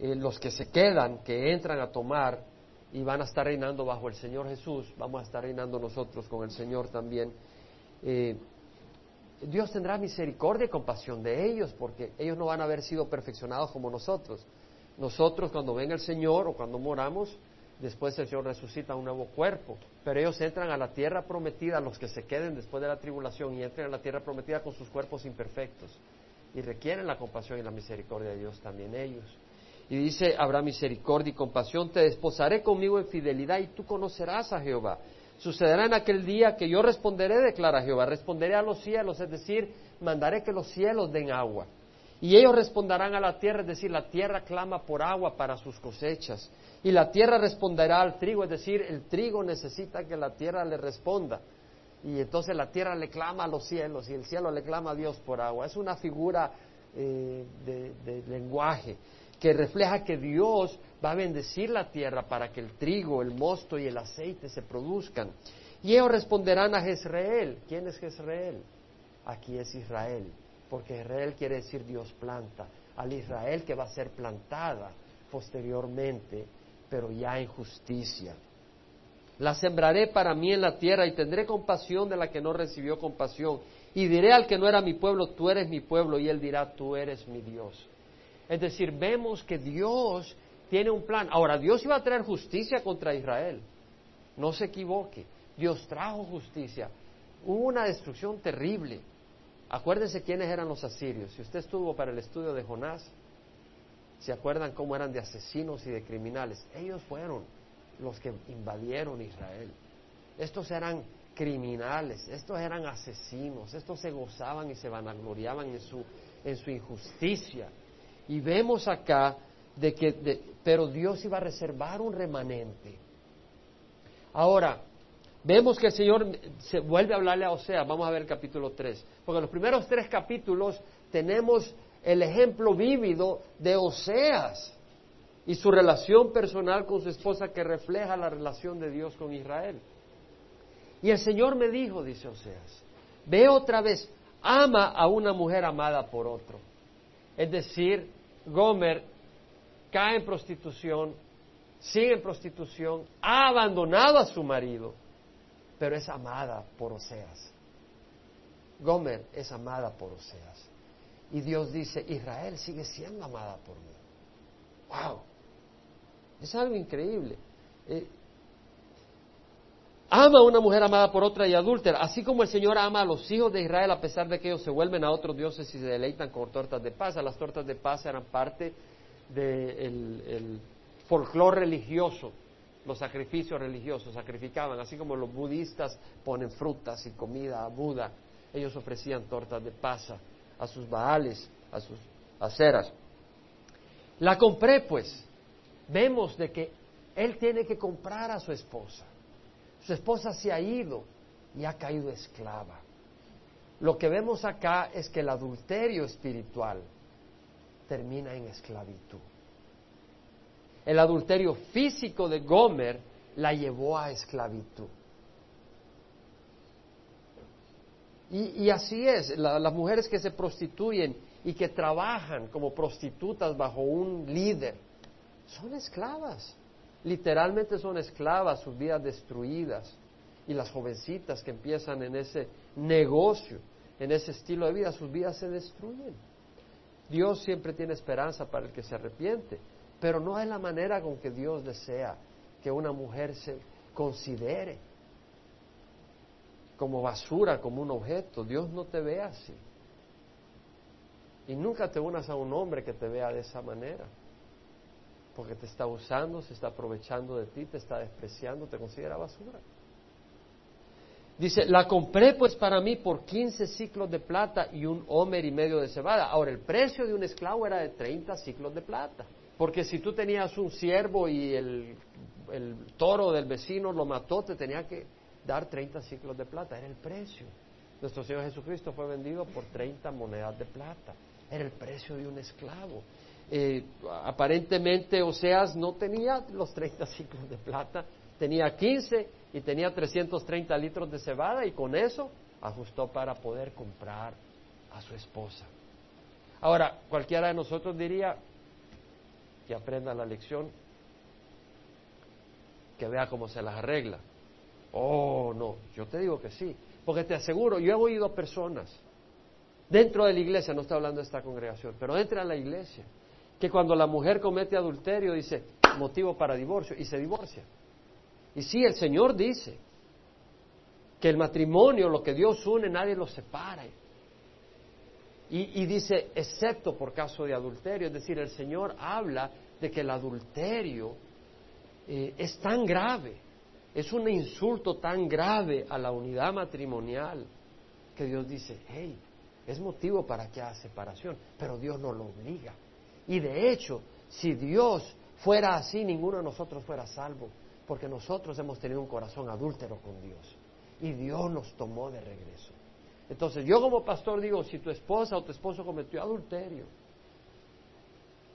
eh, los que se quedan, que entran a tomar y van a estar reinando bajo el Señor Jesús, vamos a estar reinando nosotros con el Señor también. Eh, Dios tendrá misericordia y compasión de ellos, porque ellos no van a haber sido perfeccionados como nosotros. Nosotros cuando venga el Señor o cuando moramos, después el Señor resucita un nuevo cuerpo, pero ellos entran a la tierra prometida, los que se queden después de la tribulación y entran a la tierra prometida con sus cuerpos imperfectos y requieren la compasión y la misericordia de Dios también ellos. Y dice, habrá misericordia y compasión, te desposaré conmigo en fidelidad y tú conocerás a Jehová. Sucederá en aquel día que yo responderé, declara Jehová, responderé a los cielos, es decir, mandaré que los cielos den agua. Y ellos responderán a la tierra, es decir, la tierra clama por agua para sus cosechas. Y la tierra responderá al trigo, es decir, el trigo necesita que la tierra le responda. Y entonces la tierra le clama a los cielos y el cielo le clama a Dios por agua. Es una figura eh, de lenguaje que refleja que Dios va a bendecir la tierra para que el trigo, el mosto y el aceite se produzcan. Y ellos responderán a Jezreel. ¿Quién es Jezreel? Aquí es Israel, porque Israel quiere decir Dios planta. Al Israel que va a ser plantada posteriormente, pero ya en justicia. La sembraré para mí en la tierra y tendré compasión de la que no recibió compasión. Y diré al que no era mi pueblo, tú eres mi pueblo, y él dirá, tú eres mi Dios. Es decir, vemos que Dios tiene un plan. Ahora, Dios iba a traer justicia contra Israel. No se equivoque. Dios trajo justicia. Hubo una destrucción terrible. Acuérdense quiénes eran los asirios. Si usted estuvo para el estudio de Jonás, se acuerdan cómo eran de asesinos y de criminales. Ellos fueron los que invadieron Israel. Estos eran criminales, estos eran asesinos, estos se gozaban y se vanagloriaban en su, en su injusticia. Y vemos acá de que, pero Dios iba a reservar un remanente. Ahora, vemos que el Señor se vuelve a hablarle a Oseas, vamos a ver el capítulo 3, porque en los primeros tres capítulos tenemos el ejemplo vívido de Oseas y su relación personal con su esposa que refleja la relación de Dios con Israel. Y el Señor me dijo, dice Oseas, ve otra vez, ama a una mujer amada por otro. Es decir, Gomer cae en prostitución, sigue en prostitución, ha abandonado a su marido, pero es amada por Oseas. Gomer es amada por Oseas. Y Dios dice, Israel sigue siendo amada por mí. ¡Wow! Es algo increíble. Eh, ama a una mujer amada por otra y adúltera, así como el Señor ama a los hijos de Israel a pesar de que ellos se vuelven a otros dioses y se deleitan con tortas de paz. Las tortas de paz eran parte del folclore religioso, los sacrificios religiosos, sacrificaban, así como los budistas ponen frutas y comida a Buda, ellos ofrecían tortas de pasa a sus baales, a sus aceras. La compré pues, vemos de que él tiene que comprar a su esposa. Su esposa se ha ido y ha caído esclava. Lo que vemos acá es que el adulterio espiritual termina en esclavitud. El adulterio físico de Gomer la llevó a esclavitud. Y, así es, las mujeres que se prostituyen y que trabajan como prostitutas bajo un líder, son esclavas. Literalmente son esclavas, sus vidas destruidas. Y las jovencitas que empiezan en ese negocio, en ese estilo de vida, sus vidas se destruyen. Dios siempre tiene esperanza para el que se arrepiente, pero no es la manera con que Dios desea que una mujer se considere como basura, como un objeto. Dios no te ve así. Y nunca te unas a un hombre que te vea de esa manera. Porque te está usando, se está aprovechando de ti, te está despreciando, te considera basura. Dice, la compré pues para mí por 15 ciclos de plata y un homer y medio de cebada. Ahora, el precio de un esclavo era de 30 ciclos de plata. Porque si tú tenías un siervo y el, el toro del vecino lo mató, te tenía que dar 30 ciclos de plata. Era el precio. Nuestro Señor Jesucristo fue vendido por 30 monedas de plata. Era el precio de un esclavo. Eh, aparentemente Oseas no tenía los 30 ciclos de plata, tenía 15 y tenía 330 litros de cebada y con eso ajustó para poder comprar a su esposa. Ahora, cualquiera de nosotros diría que aprenda la lección, que vea cómo se las arregla. Oh, no, yo te digo que sí, porque te aseguro, yo he oído personas dentro de la iglesia, no estoy hablando de esta congregación, pero dentro de la iglesia, que cuando la mujer comete adulterio dice motivo para divorcio y se divorcia. Y sí, el Señor dice que el matrimonio, lo que Dios une, nadie lo separa. Y, dice, excepto por caso de adulterio, es decir, el Señor habla de que el adulterio eh, es tan grave, es un insulto tan grave a la unidad matrimonial, que Dios dice, hey, es motivo para que haya separación, pero Dios no lo obliga. Y de hecho, si Dios fuera así, ninguno de nosotros fuera salvo, porque nosotros hemos tenido un corazón adúltero con Dios y Dios nos tomó de regreso. Entonces yo como pastor digo, si tu esposa o tu esposo cometió adulterio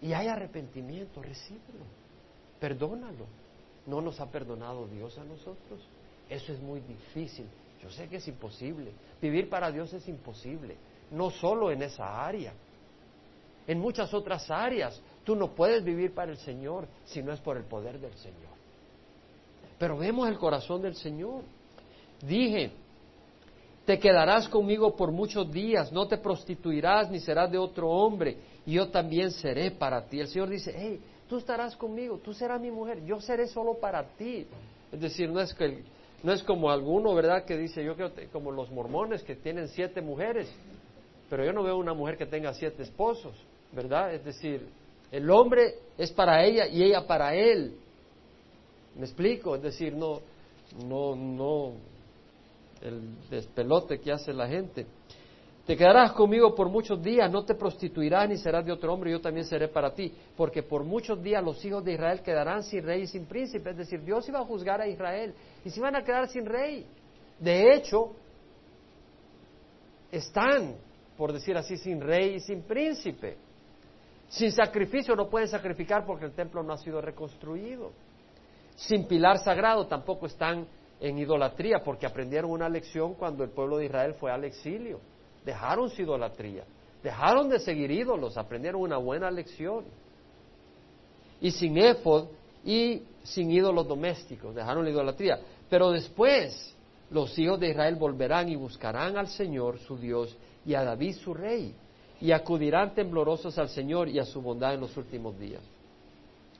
y hay arrepentimiento, recíbelo, perdónalo. ¿No nos ha perdonado Dios a nosotros? Eso es muy difícil. Yo sé que es imposible. Vivir para Dios es imposible. No solo en esa área, en muchas otras áreas. Tú no puedes vivir para el Señor si no es por el poder del Señor. Pero vemos el corazón del Señor. Dije, te quedarás conmigo por muchos días, no te prostituirás ni serás de otro hombre, y yo también seré para ti. El Señor dice, hey, tú estarás conmigo, tú serás mi mujer, yo seré solo para ti. Es decir, no es, que, no es como alguno, ¿verdad?, que dice, yo creo, como los mormones que tienen siete mujeres, pero yo no veo una mujer que tenga siete esposos. ¿Verdad? Es decir, el hombre es para ella y ella para él. ¿Me explico? Es decir, no, no, no, el despelote que hace la gente. Te quedarás conmigo por muchos días, no te prostituirás ni serás de otro hombre, yo también seré para ti, porque por muchos días los hijos de Israel quedarán sin rey y sin príncipe, es decir, Dios iba a juzgar a Israel y se iban a quedar sin rey. De hecho, están, por decir así, sin rey y sin príncipe. Sin sacrificio no pueden sacrificar porque el templo no ha sido reconstruido. Sin pilar sagrado tampoco están en idolatría porque aprendieron una lección cuando el pueblo de Israel fue al exilio dejaron su idolatría, dejaron de seguir ídolos, aprendieron una buena lección. Y sin éfod y sin ídolos domésticos, dejaron la idolatría. Pero después los hijos de Israel volverán y buscarán al Señor su Dios y a David su rey, y acudirán temblorosos al Señor y a su bondad en los últimos días.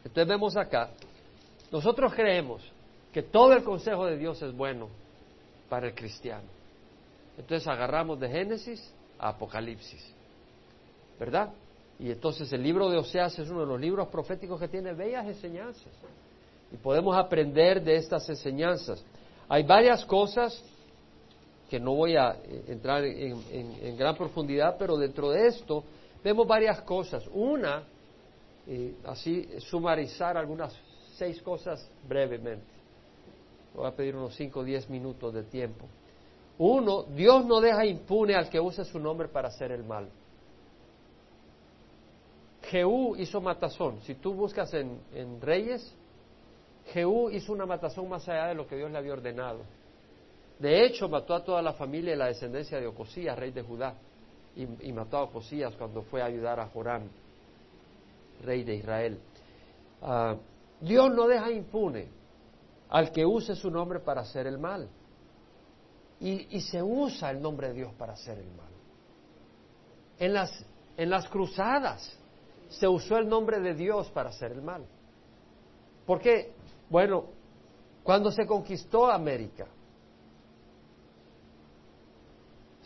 Entonces vemos acá, nosotros creemos que todo el consejo de Dios es bueno para el cristiano. Entonces agarramos de Génesis a Apocalipsis, ¿verdad? Y entonces el libro de Oseas es uno de los libros proféticos que tiene bellas enseñanzas. Y podemos aprender de estas enseñanzas. Hay varias cosas que no voy a eh, entrar en, gran profundidad, pero dentro de esto vemos varias cosas. Una, eh, así sumarizar algunas seis cosas brevemente. Voy a pedir unos cinco o diez minutos de tiempo. Uno, Dios no deja impune al que use su nombre para hacer el mal. Jehú hizo matazón. Si tú buscas en, Reyes, Jehú hizo una matazón más allá de lo que Dios le había ordenado. De hecho, mató a toda la familia y la descendencia de Ocosías, rey de Judá, y, mató a Ocosías cuando fue a ayudar a Joram, rey de Israel. Ah, Dios no deja impune al que use su nombre para hacer el mal. Y, se usa el nombre de Dios para hacer el mal. En las, en las cruzadas se usó el nombre de Dios para hacer el mal. Porque, bueno, cuando se conquistó América,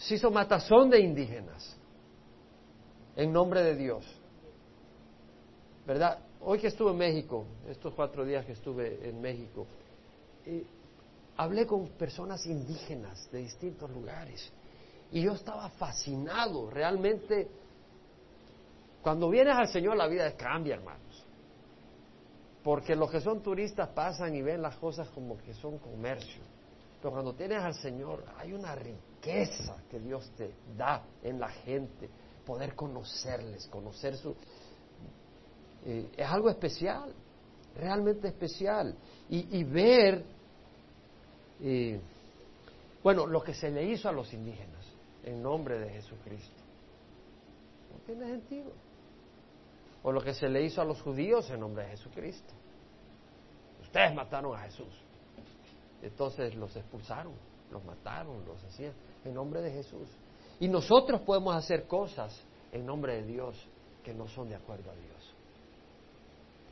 se hizo matazón de indígenas en nombre de Dios. ¿Verdad? Hoy que estuve en México, estos cuatro días que estuve en México, eh, hablé con personas indígenas de distintos lugares y yo estaba fascinado, realmente, cuando vienes al Señor la vida cambia, hermanos. Porque los que son turistas pasan y ven las cosas como que son comercio. Pero cuando tienes al Señor hay una riqueza que Dios te da en la gente, poder conocerles, conocer su... Eh, es algo especial, realmente especial. y ver y, bueno, lo que se le hizo a los indígenas en nombre de Jesucristo. No tiene sentido. O lo que se le hizo a los judíos en nombre de Jesucristo. Ustedes mataron a Jesús. Entonces los expulsaron, los mataron, los hacían en nombre de Jesús. Y nosotros podemos hacer cosas en nombre de Dios que no son de acuerdo a Dios.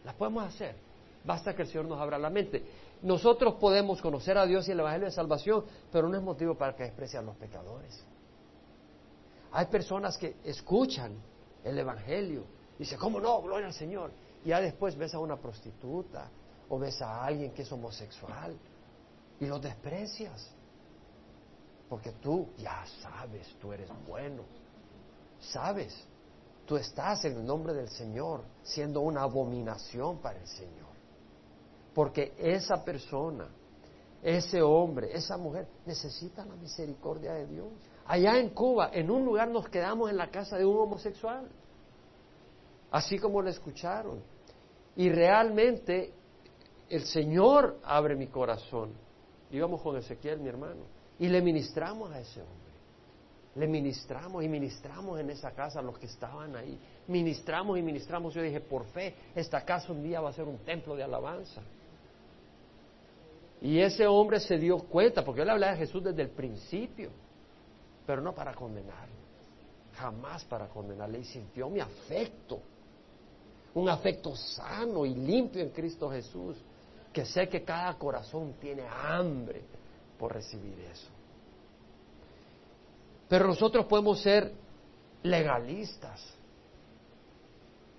Las podemos hacer. Basta que el Señor nos abra la mente. Nosotros podemos conocer a Dios y el Evangelio de Salvación, pero no es motivo para que desprecian a los pecadores. Hay personas que escuchan el Evangelio y dicen, ¿cómo no? Gloria al Señor. Y ya después ves a una prostituta o ves a alguien que es homosexual y lo desprecias. Porque tú ya sabes, tú eres bueno. Sabes, tú estás en el nombre del Señor siendo una abominación para el Señor. Porque esa persona, ese hombre, esa mujer necesita la misericordia de Dios. Allá en Cuba, en un lugar nos quedamos en la casa de un homosexual, así como lo escucharon. Y realmente el Señor abre mi corazón. Íbamos con Ezequiel, mi hermano, y le ministramos a ese hombre. Le ministramos y ministramos en esa casa a los que estaban ahí. Ministramos y ministramos. Yo dije, por fe, esta casa un día va a ser un templo de alabanza. Y ese hombre se dio cuenta, porque yo le hablaba de Jesús desde el principio, pero no para condenarlo, jamás para condenarle, y sintió mi afecto, un afecto sano y limpio en Cristo Jesús, que sé que cada corazón tiene hambre por recibir eso. Pero nosotros podemos ser legalistas,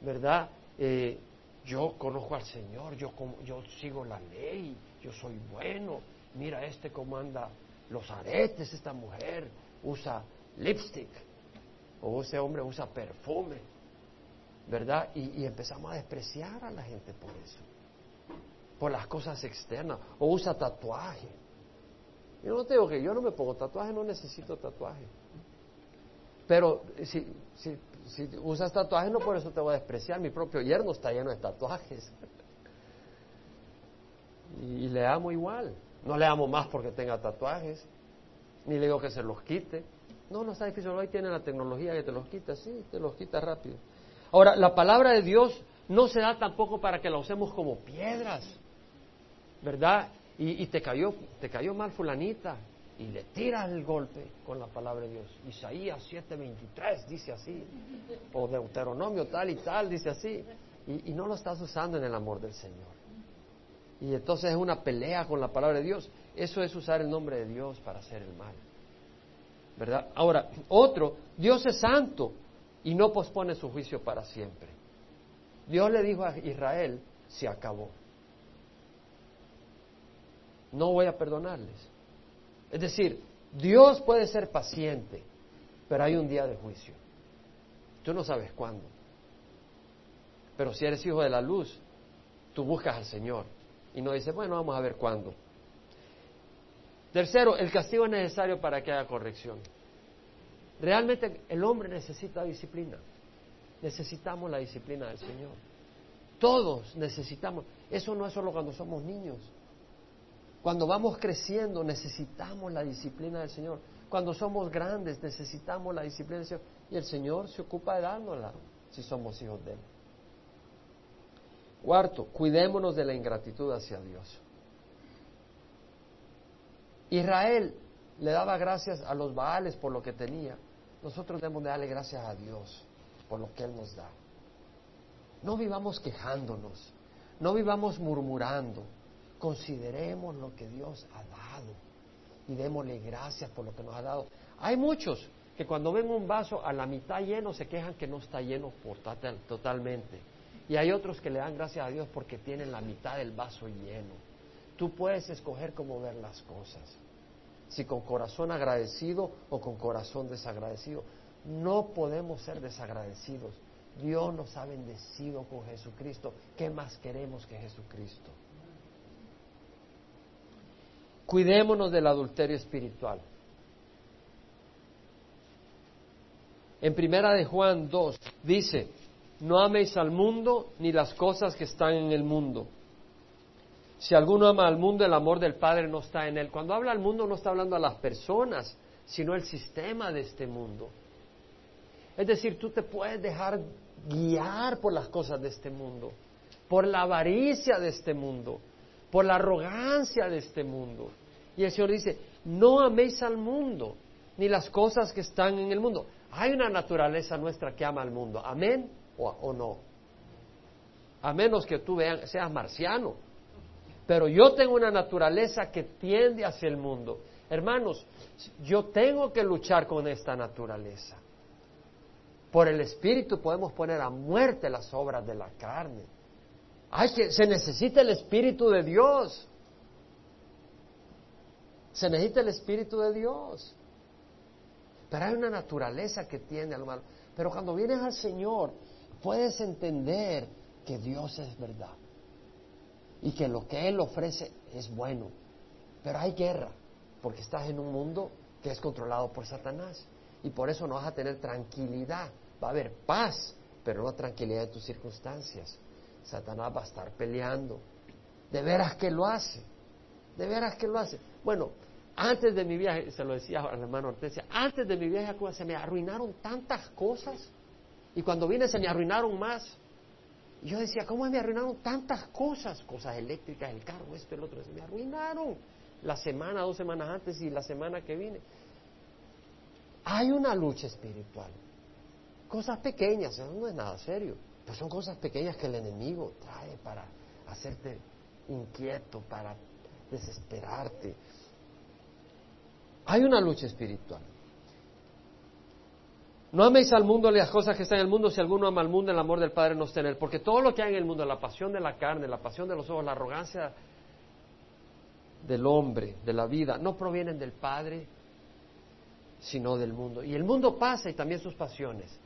¿verdad? Eh, yo conozco al Señor, yo, yo sigo la ley, yo soy bueno, mira este cómo anda los aretes, esta mujer usa lipstick o ese hombre usa perfume, ¿verdad? Y, empezamos a despreciar a la gente por eso, por las cosas externas, o usa tatuaje. Yo no te digo que yo no me pongo tatuaje, no necesito tatuaje. Pero si, si, usas tatuaje, no por eso te voy a despreciar. Mi propio yerno está lleno de tatuajes. y le amo igual. No le amo más porque tenga tatuajes, ni le digo que se los quite. No, no está difícil. Hoy tiene la tecnología que te los quita, sí, te los quita rápido. Ahora, la palabra de Dios no se da tampoco para que la usemos como piedras, ¿verdad? Y, y te cayó, te cayó mal fulanita, y le tiras el golpe con la palabra de Dios. Isaías 7:23 dice así, o Deuteronomio tal y tal dice así, y, no lo estás usando en el amor del Señor. Y entonces es una pelea con la palabra de Dios. Eso es usar el nombre de Dios para hacer el mal. ¿Verdad? Ahora, otro, Dios es santo y no pospone su juicio para siempre. Dios le dijo a Israel, se acabó. No voy a perdonarles. Es decir, Dios puede ser paciente, pero hay un día de juicio. Tú no sabes cuándo. Pero si eres hijo de la luz, tú buscas al Señor y no dices, bueno, vamos a ver cuándo. Tercero, el castigo es necesario para que haya corrección. Realmente el hombre necesita disciplina. Necesitamos la disciplina del Señor. Todos necesitamos. Eso no es solo cuando somos niños. Cuando vamos creciendo necesitamos la disciplina del Señor. Cuando somos grandes necesitamos la disciplina del Señor. Y el Señor se ocupa de dárnosla si somos hijos de Él. Cuarto, cuidémonos de la ingratitud hacia Dios. Israel le daba gracias a los Baales por lo que tenía. Nosotros debemos de darle gracias a Dios por lo que Él nos da. No vivamos quejándonos, no vivamos murmurando, Consideremos lo que Dios ha dado y démosle gracias por lo que nos ha dado. Hay muchos que cuando ven un vaso a la mitad lleno se quejan que no está lleno por totalmente. Y hay otros que le dan gracias a Dios porque tienen la mitad del vaso lleno. Tú puedes escoger cómo ver las cosas. Si con corazón agradecido o con corazón desagradecido. No podemos ser desagradecidos. Dios nos ha bendecido con Jesucristo. ¿Qué más queremos que Jesucristo? Cuidémonos del adulterio espiritual. En primera de Juan 2 dice, no améis al mundo ni las cosas que están en el mundo. Si alguno ama al mundo, el amor del Padre no está en él. Cuando habla al mundo no está hablando a las personas, sino el sistema de este mundo. Es decir, tú te puedes dejar guiar por las cosas de este mundo, por la avaricia de este mundo, por la arrogancia de este mundo. Y el Señor dice, no améis al mundo, ni las cosas que están en el mundo. Hay una naturaleza nuestra que ama al mundo, amén o, no. A menos que tú seas marciano. Pero yo tengo una naturaleza que tiende hacia el mundo. Hermanos, yo tengo que luchar con esta naturaleza. Por el Espíritu podemos poner a muerte las obras de la carne. Que, se necesita el Espíritu de Dios. Se necesita el Espíritu de Dios. Pero hay una naturaleza que tiene al malo. Pero cuando vienes al Señor, puedes entender que Dios es verdad. Y que lo que Él ofrece es bueno. Pero hay guerra, porque estás en un mundo que es controlado por Satanás. Y por eso no vas a tener tranquilidad. Va a haber paz, pero no tranquilidad en tus circunstancias. Satanás va a estar peleando. De veras que lo hace. De veras que lo hace. Bueno, antes de mi viaje, se lo decía al hermano Hortensia, antes de mi viaje a Cuba se me arruinaron tantas cosas. Y cuando vine se me arruinaron más. Y yo decía, ¿cómo me arruinaron tantas cosas? Cosas eléctricas, el carro, esto, el otro. Se me arruinaron la semana, dos semanas antes y la semana que vine. Hay una lucha espiritual. Cosas pequeñas, eso no es nada serio. Pues son cosas pequeñas que el enemigo trae para hacerte inquieto, para desesperarte. Hay una lucha espiritual. No améis al mundo las cosas que están en el mundo, si alguno ama al mundo, el amor del Padre no está en él. Porque todo lo que hay en el mundo, la pasión de la carne, la pasión de los ojos, la arrogancia del hombre, de la vida, no provienen del Padre, sino del mundo. Y el mundo pasa y también sus pasiones,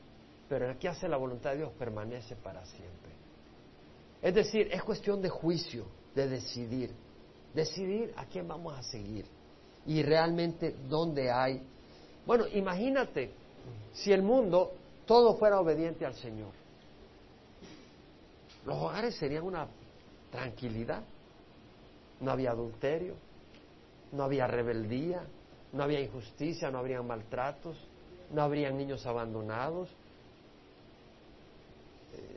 pero el que hace la voluntad de Dios permanece para siempre. Es decir, es cuestión de juicio, de decidir, decidir a quién vamos a seguir y realmente dónde hay. Bueno, imagínate si el mundo todo fuera obediente al Señor. Los hogares serían una tranquilidad. No había adulterio, no había rebeldía, no había injusticia, no habría maltratos, no habrían niños abandonados,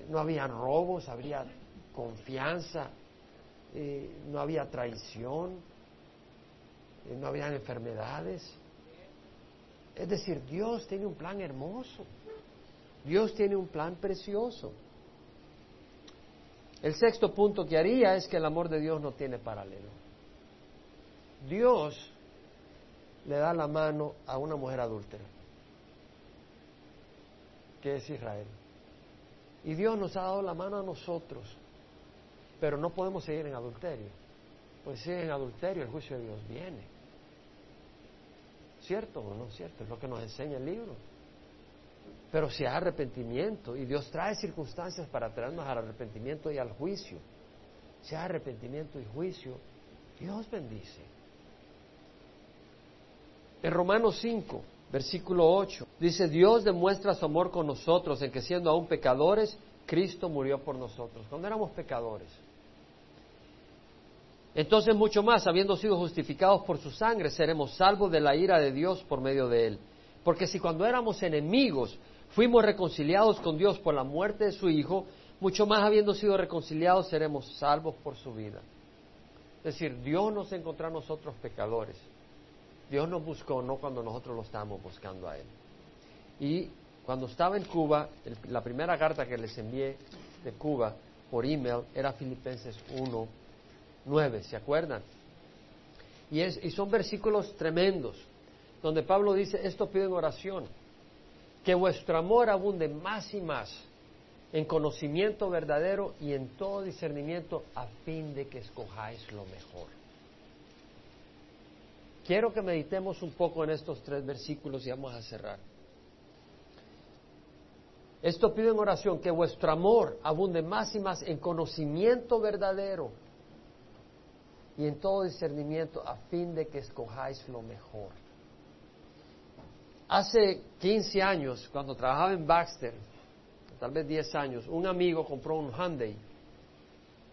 no había robos, habría confianza, eh, no había traición, eh, no había enfermedades. Es decir, Dios tiene un plan hermoso, Dios tiene un plan precioso. El sexto punto que haría es que el amor de Dios no tiene paralelo. Dios le da la mano a una mujer adúltera, que es Israel. Y Dios nos ha dado la mano a nosotros, pero no podemos seguir en adulterio. Pues si en adulterio el juicio de Dios viene. ¿Cierto o no cierto? Es lo que nos enseña el libro. Pero si hay arrepentimiento, y Dios trae circunstancias para traernos al arrepentimiento y al juicio, si hay arrepentimiento y juicio, Dios bendice. En Romanos 5, versículo 8, dice, Dios demuestra su amor con nosotros en que siendo aún pecadores, Cristo murió por nosotros, cuando éramos pecadores. Entonces mucho más, habiendo sido justificados por su sangre, seremos salvos de la ira de Dios por medio de él. Porque si cuando éramos enemigos fuimos reconciliados con Dios por la muerte de su Hijo, mucho más habiendo sido reconciliados seremos salvos por su vida. Es decir, Dios nos encontró a nosotros pecadores. Dios nos buscó no cuando nosotros lo estábamos buscando a Él. Y cuando estaba en Cuba, la primera carta que les envié de Cuba por email era Filipenses 1, 9, ¿se acuerdan? Y, es, y son versículos tremendos, donde Pablo dice, esto pido en oración, que vuestro amor abunde más y más en conocimiento verdadero y en todo discernimiento a fin de que escojáis lo mejor. Quiero que meditemos un poco en estos tres versículos y vamos a cerrar. Esto pido en oración, que vuestro amor abunde más y más en conocimiento verdadero y en todo discernimiento a fin de que escojáis lo mejor. Hace 15 años, cuando trabajaba en Baxter, tal vez 10 años, un amigo compró un Hyundai,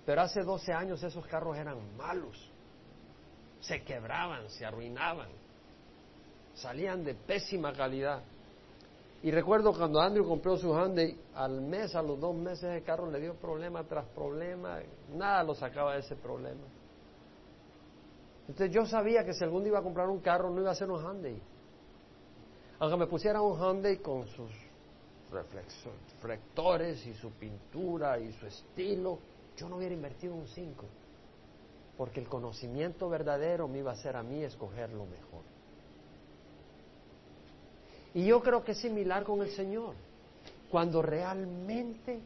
pero hace 12 años esos carros eran malos se quebraban, se arruinaban, salían de pésima calidad. Y recuerdo cuando Andrew compró su Hyundai, al mes, a los dos meses, el carro le dio problema tras problema, nada lo sacaba de ese problema. Entonces yo sabía que si algún iba a comprar un carro, no iba a ser un Hyundai. Aunque me pusiera un Hyundai con sus reflectores y su pintura y su estilo, yo no hubiera invertido un 5 porque el conocimiento verdadero me iba a hacer a mí escoger lo mejor. Y yo creo que es similar con el Señor. Cuando realmente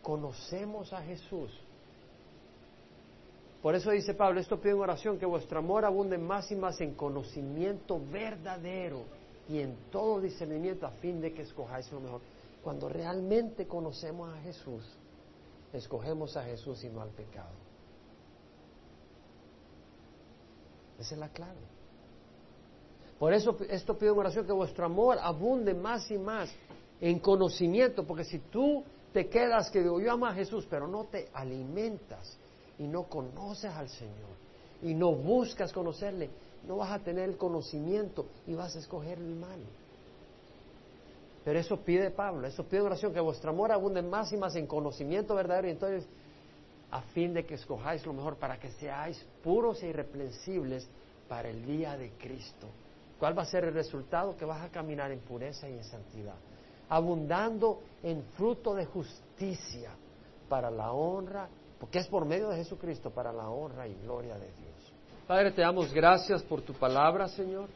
conocemos a Jesús. Por eso dice Pablo, esto pido en oración, que vuestro amor abunde más y más en conocimiento verdadero y en todo discernimiento a fin de que escojáis lo mejor. Cuando realmente conocemos a Jesús, escogemos a Jesús y no al pecado. Esa es la clave. Por eso esto pido en oración que vuestro amor abunde más y más en conocimiento, porque si tú te quedas que digo, yo amo a Jesús, pero no te alimentas y no conoces al Señor y no buscas conocerle, no vas a tener el conocimiento y vas a escoger el mal. Pero eso pide Pablo, eso pide oración, que vuestro amor abunde más y más en conocimiento verdadero y entonces a fin de que escojáis lo mejor para que seáis puros e irreprensibles para el día de Cristo. ¿Cuál va a ser el resultado? Que vas a caminar en pureza y en santidad, abundando en fruto de justicia para la honra, porque es por medio de Jesucristo, para la honra y gloria de Dios. Padre, te damos gracias por tu palabra, Señor.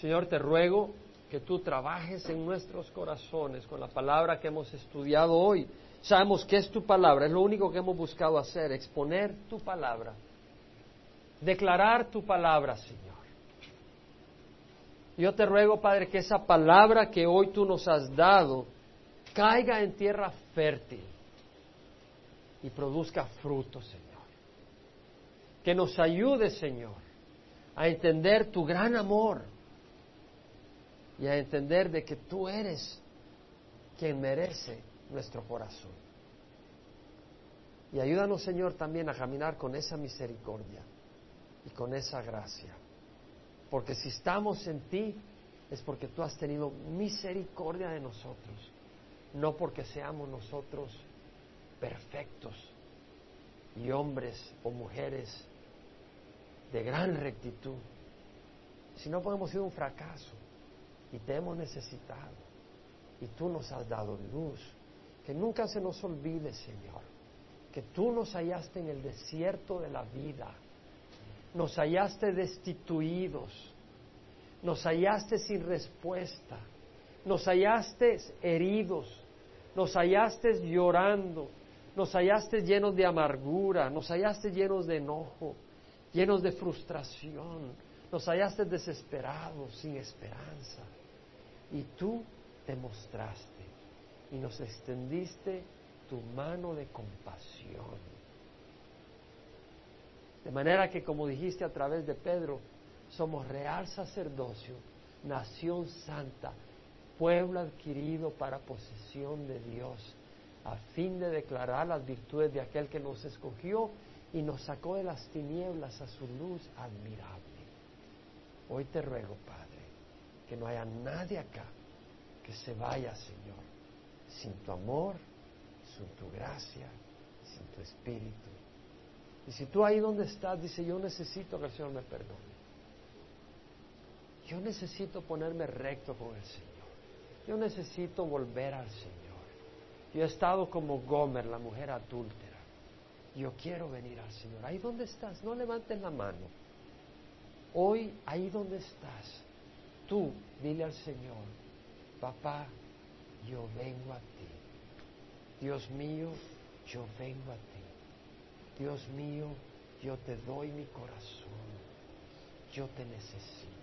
Señor, te ruego que tú trabajes en nuestros corazones con la palabra que hemos estudiado hoy. Sabemos que es tu palabra, es lo único que hemos buscado hacer, exponer tu palabra. declarar tu palabra, Señor. Yo te ruego, Padre, que esa palabra que hoy tú nos has dado caiga en tierra fértil y produzca fruto, Señor. Que nos ayude, Señor, a entender tu gran amor y a entender de que tú eres quien merece nuestro corazón. Y ayúdanos, Señor, también a caminar con esa misericordia y con esa gracia. Porque si estamos en ti es porque tú has tenido misericordia de nosotros, no porque seamos nosotros perfectos y hombres o mujeres de gran rectitud, sino porque hemos sido un fracaso y te hemos necesitado y tú nos has dado luz. Que nunca se nos olvide, Señor, que tú nos hallaste en el desierto de la vida, nos hallaste destituidos, nos hallaste sin respuesta, nos hallaste heridos, nos hallaste llorando, nos hallaste llenos de amargura, nos hallaste llenos de enojo, llenos de frustración, nos hallaste desesperados, sin esperanza. Y tú te mostraste y nos extendiste tu mano de compasión. De manera que, como dijiste a través de Pedro, somos real sacerdocio, nación santa, pueblo adquirido para posesión de Dios, a fin de declarar las virtudes de aquel que nos escogió y nos sacó de las tinieblas a su luz admirable. Hoy te ruego, Padre, que no haya nadie acá que se vaya, Señor, sin tu amor, sin tu gracia, sin tu espíritu. Y si tú ahí donde estás dices, yo necesito que el Señor me perdone. Yo necesito ponerme recto con el Señor. Yo necesito volver al Señor. Yo he estado como Gomer, la mujer adúltera. Yo quiero venir al Señor. Ahí donde estás, no levantes la mano. Hoy, ahí donde estás, tú dile al Señor, papá, yo vengo a ti. Dios mío, yo vengo a ti. Dios mío, yo te doy mi corazón. Yo te necesito.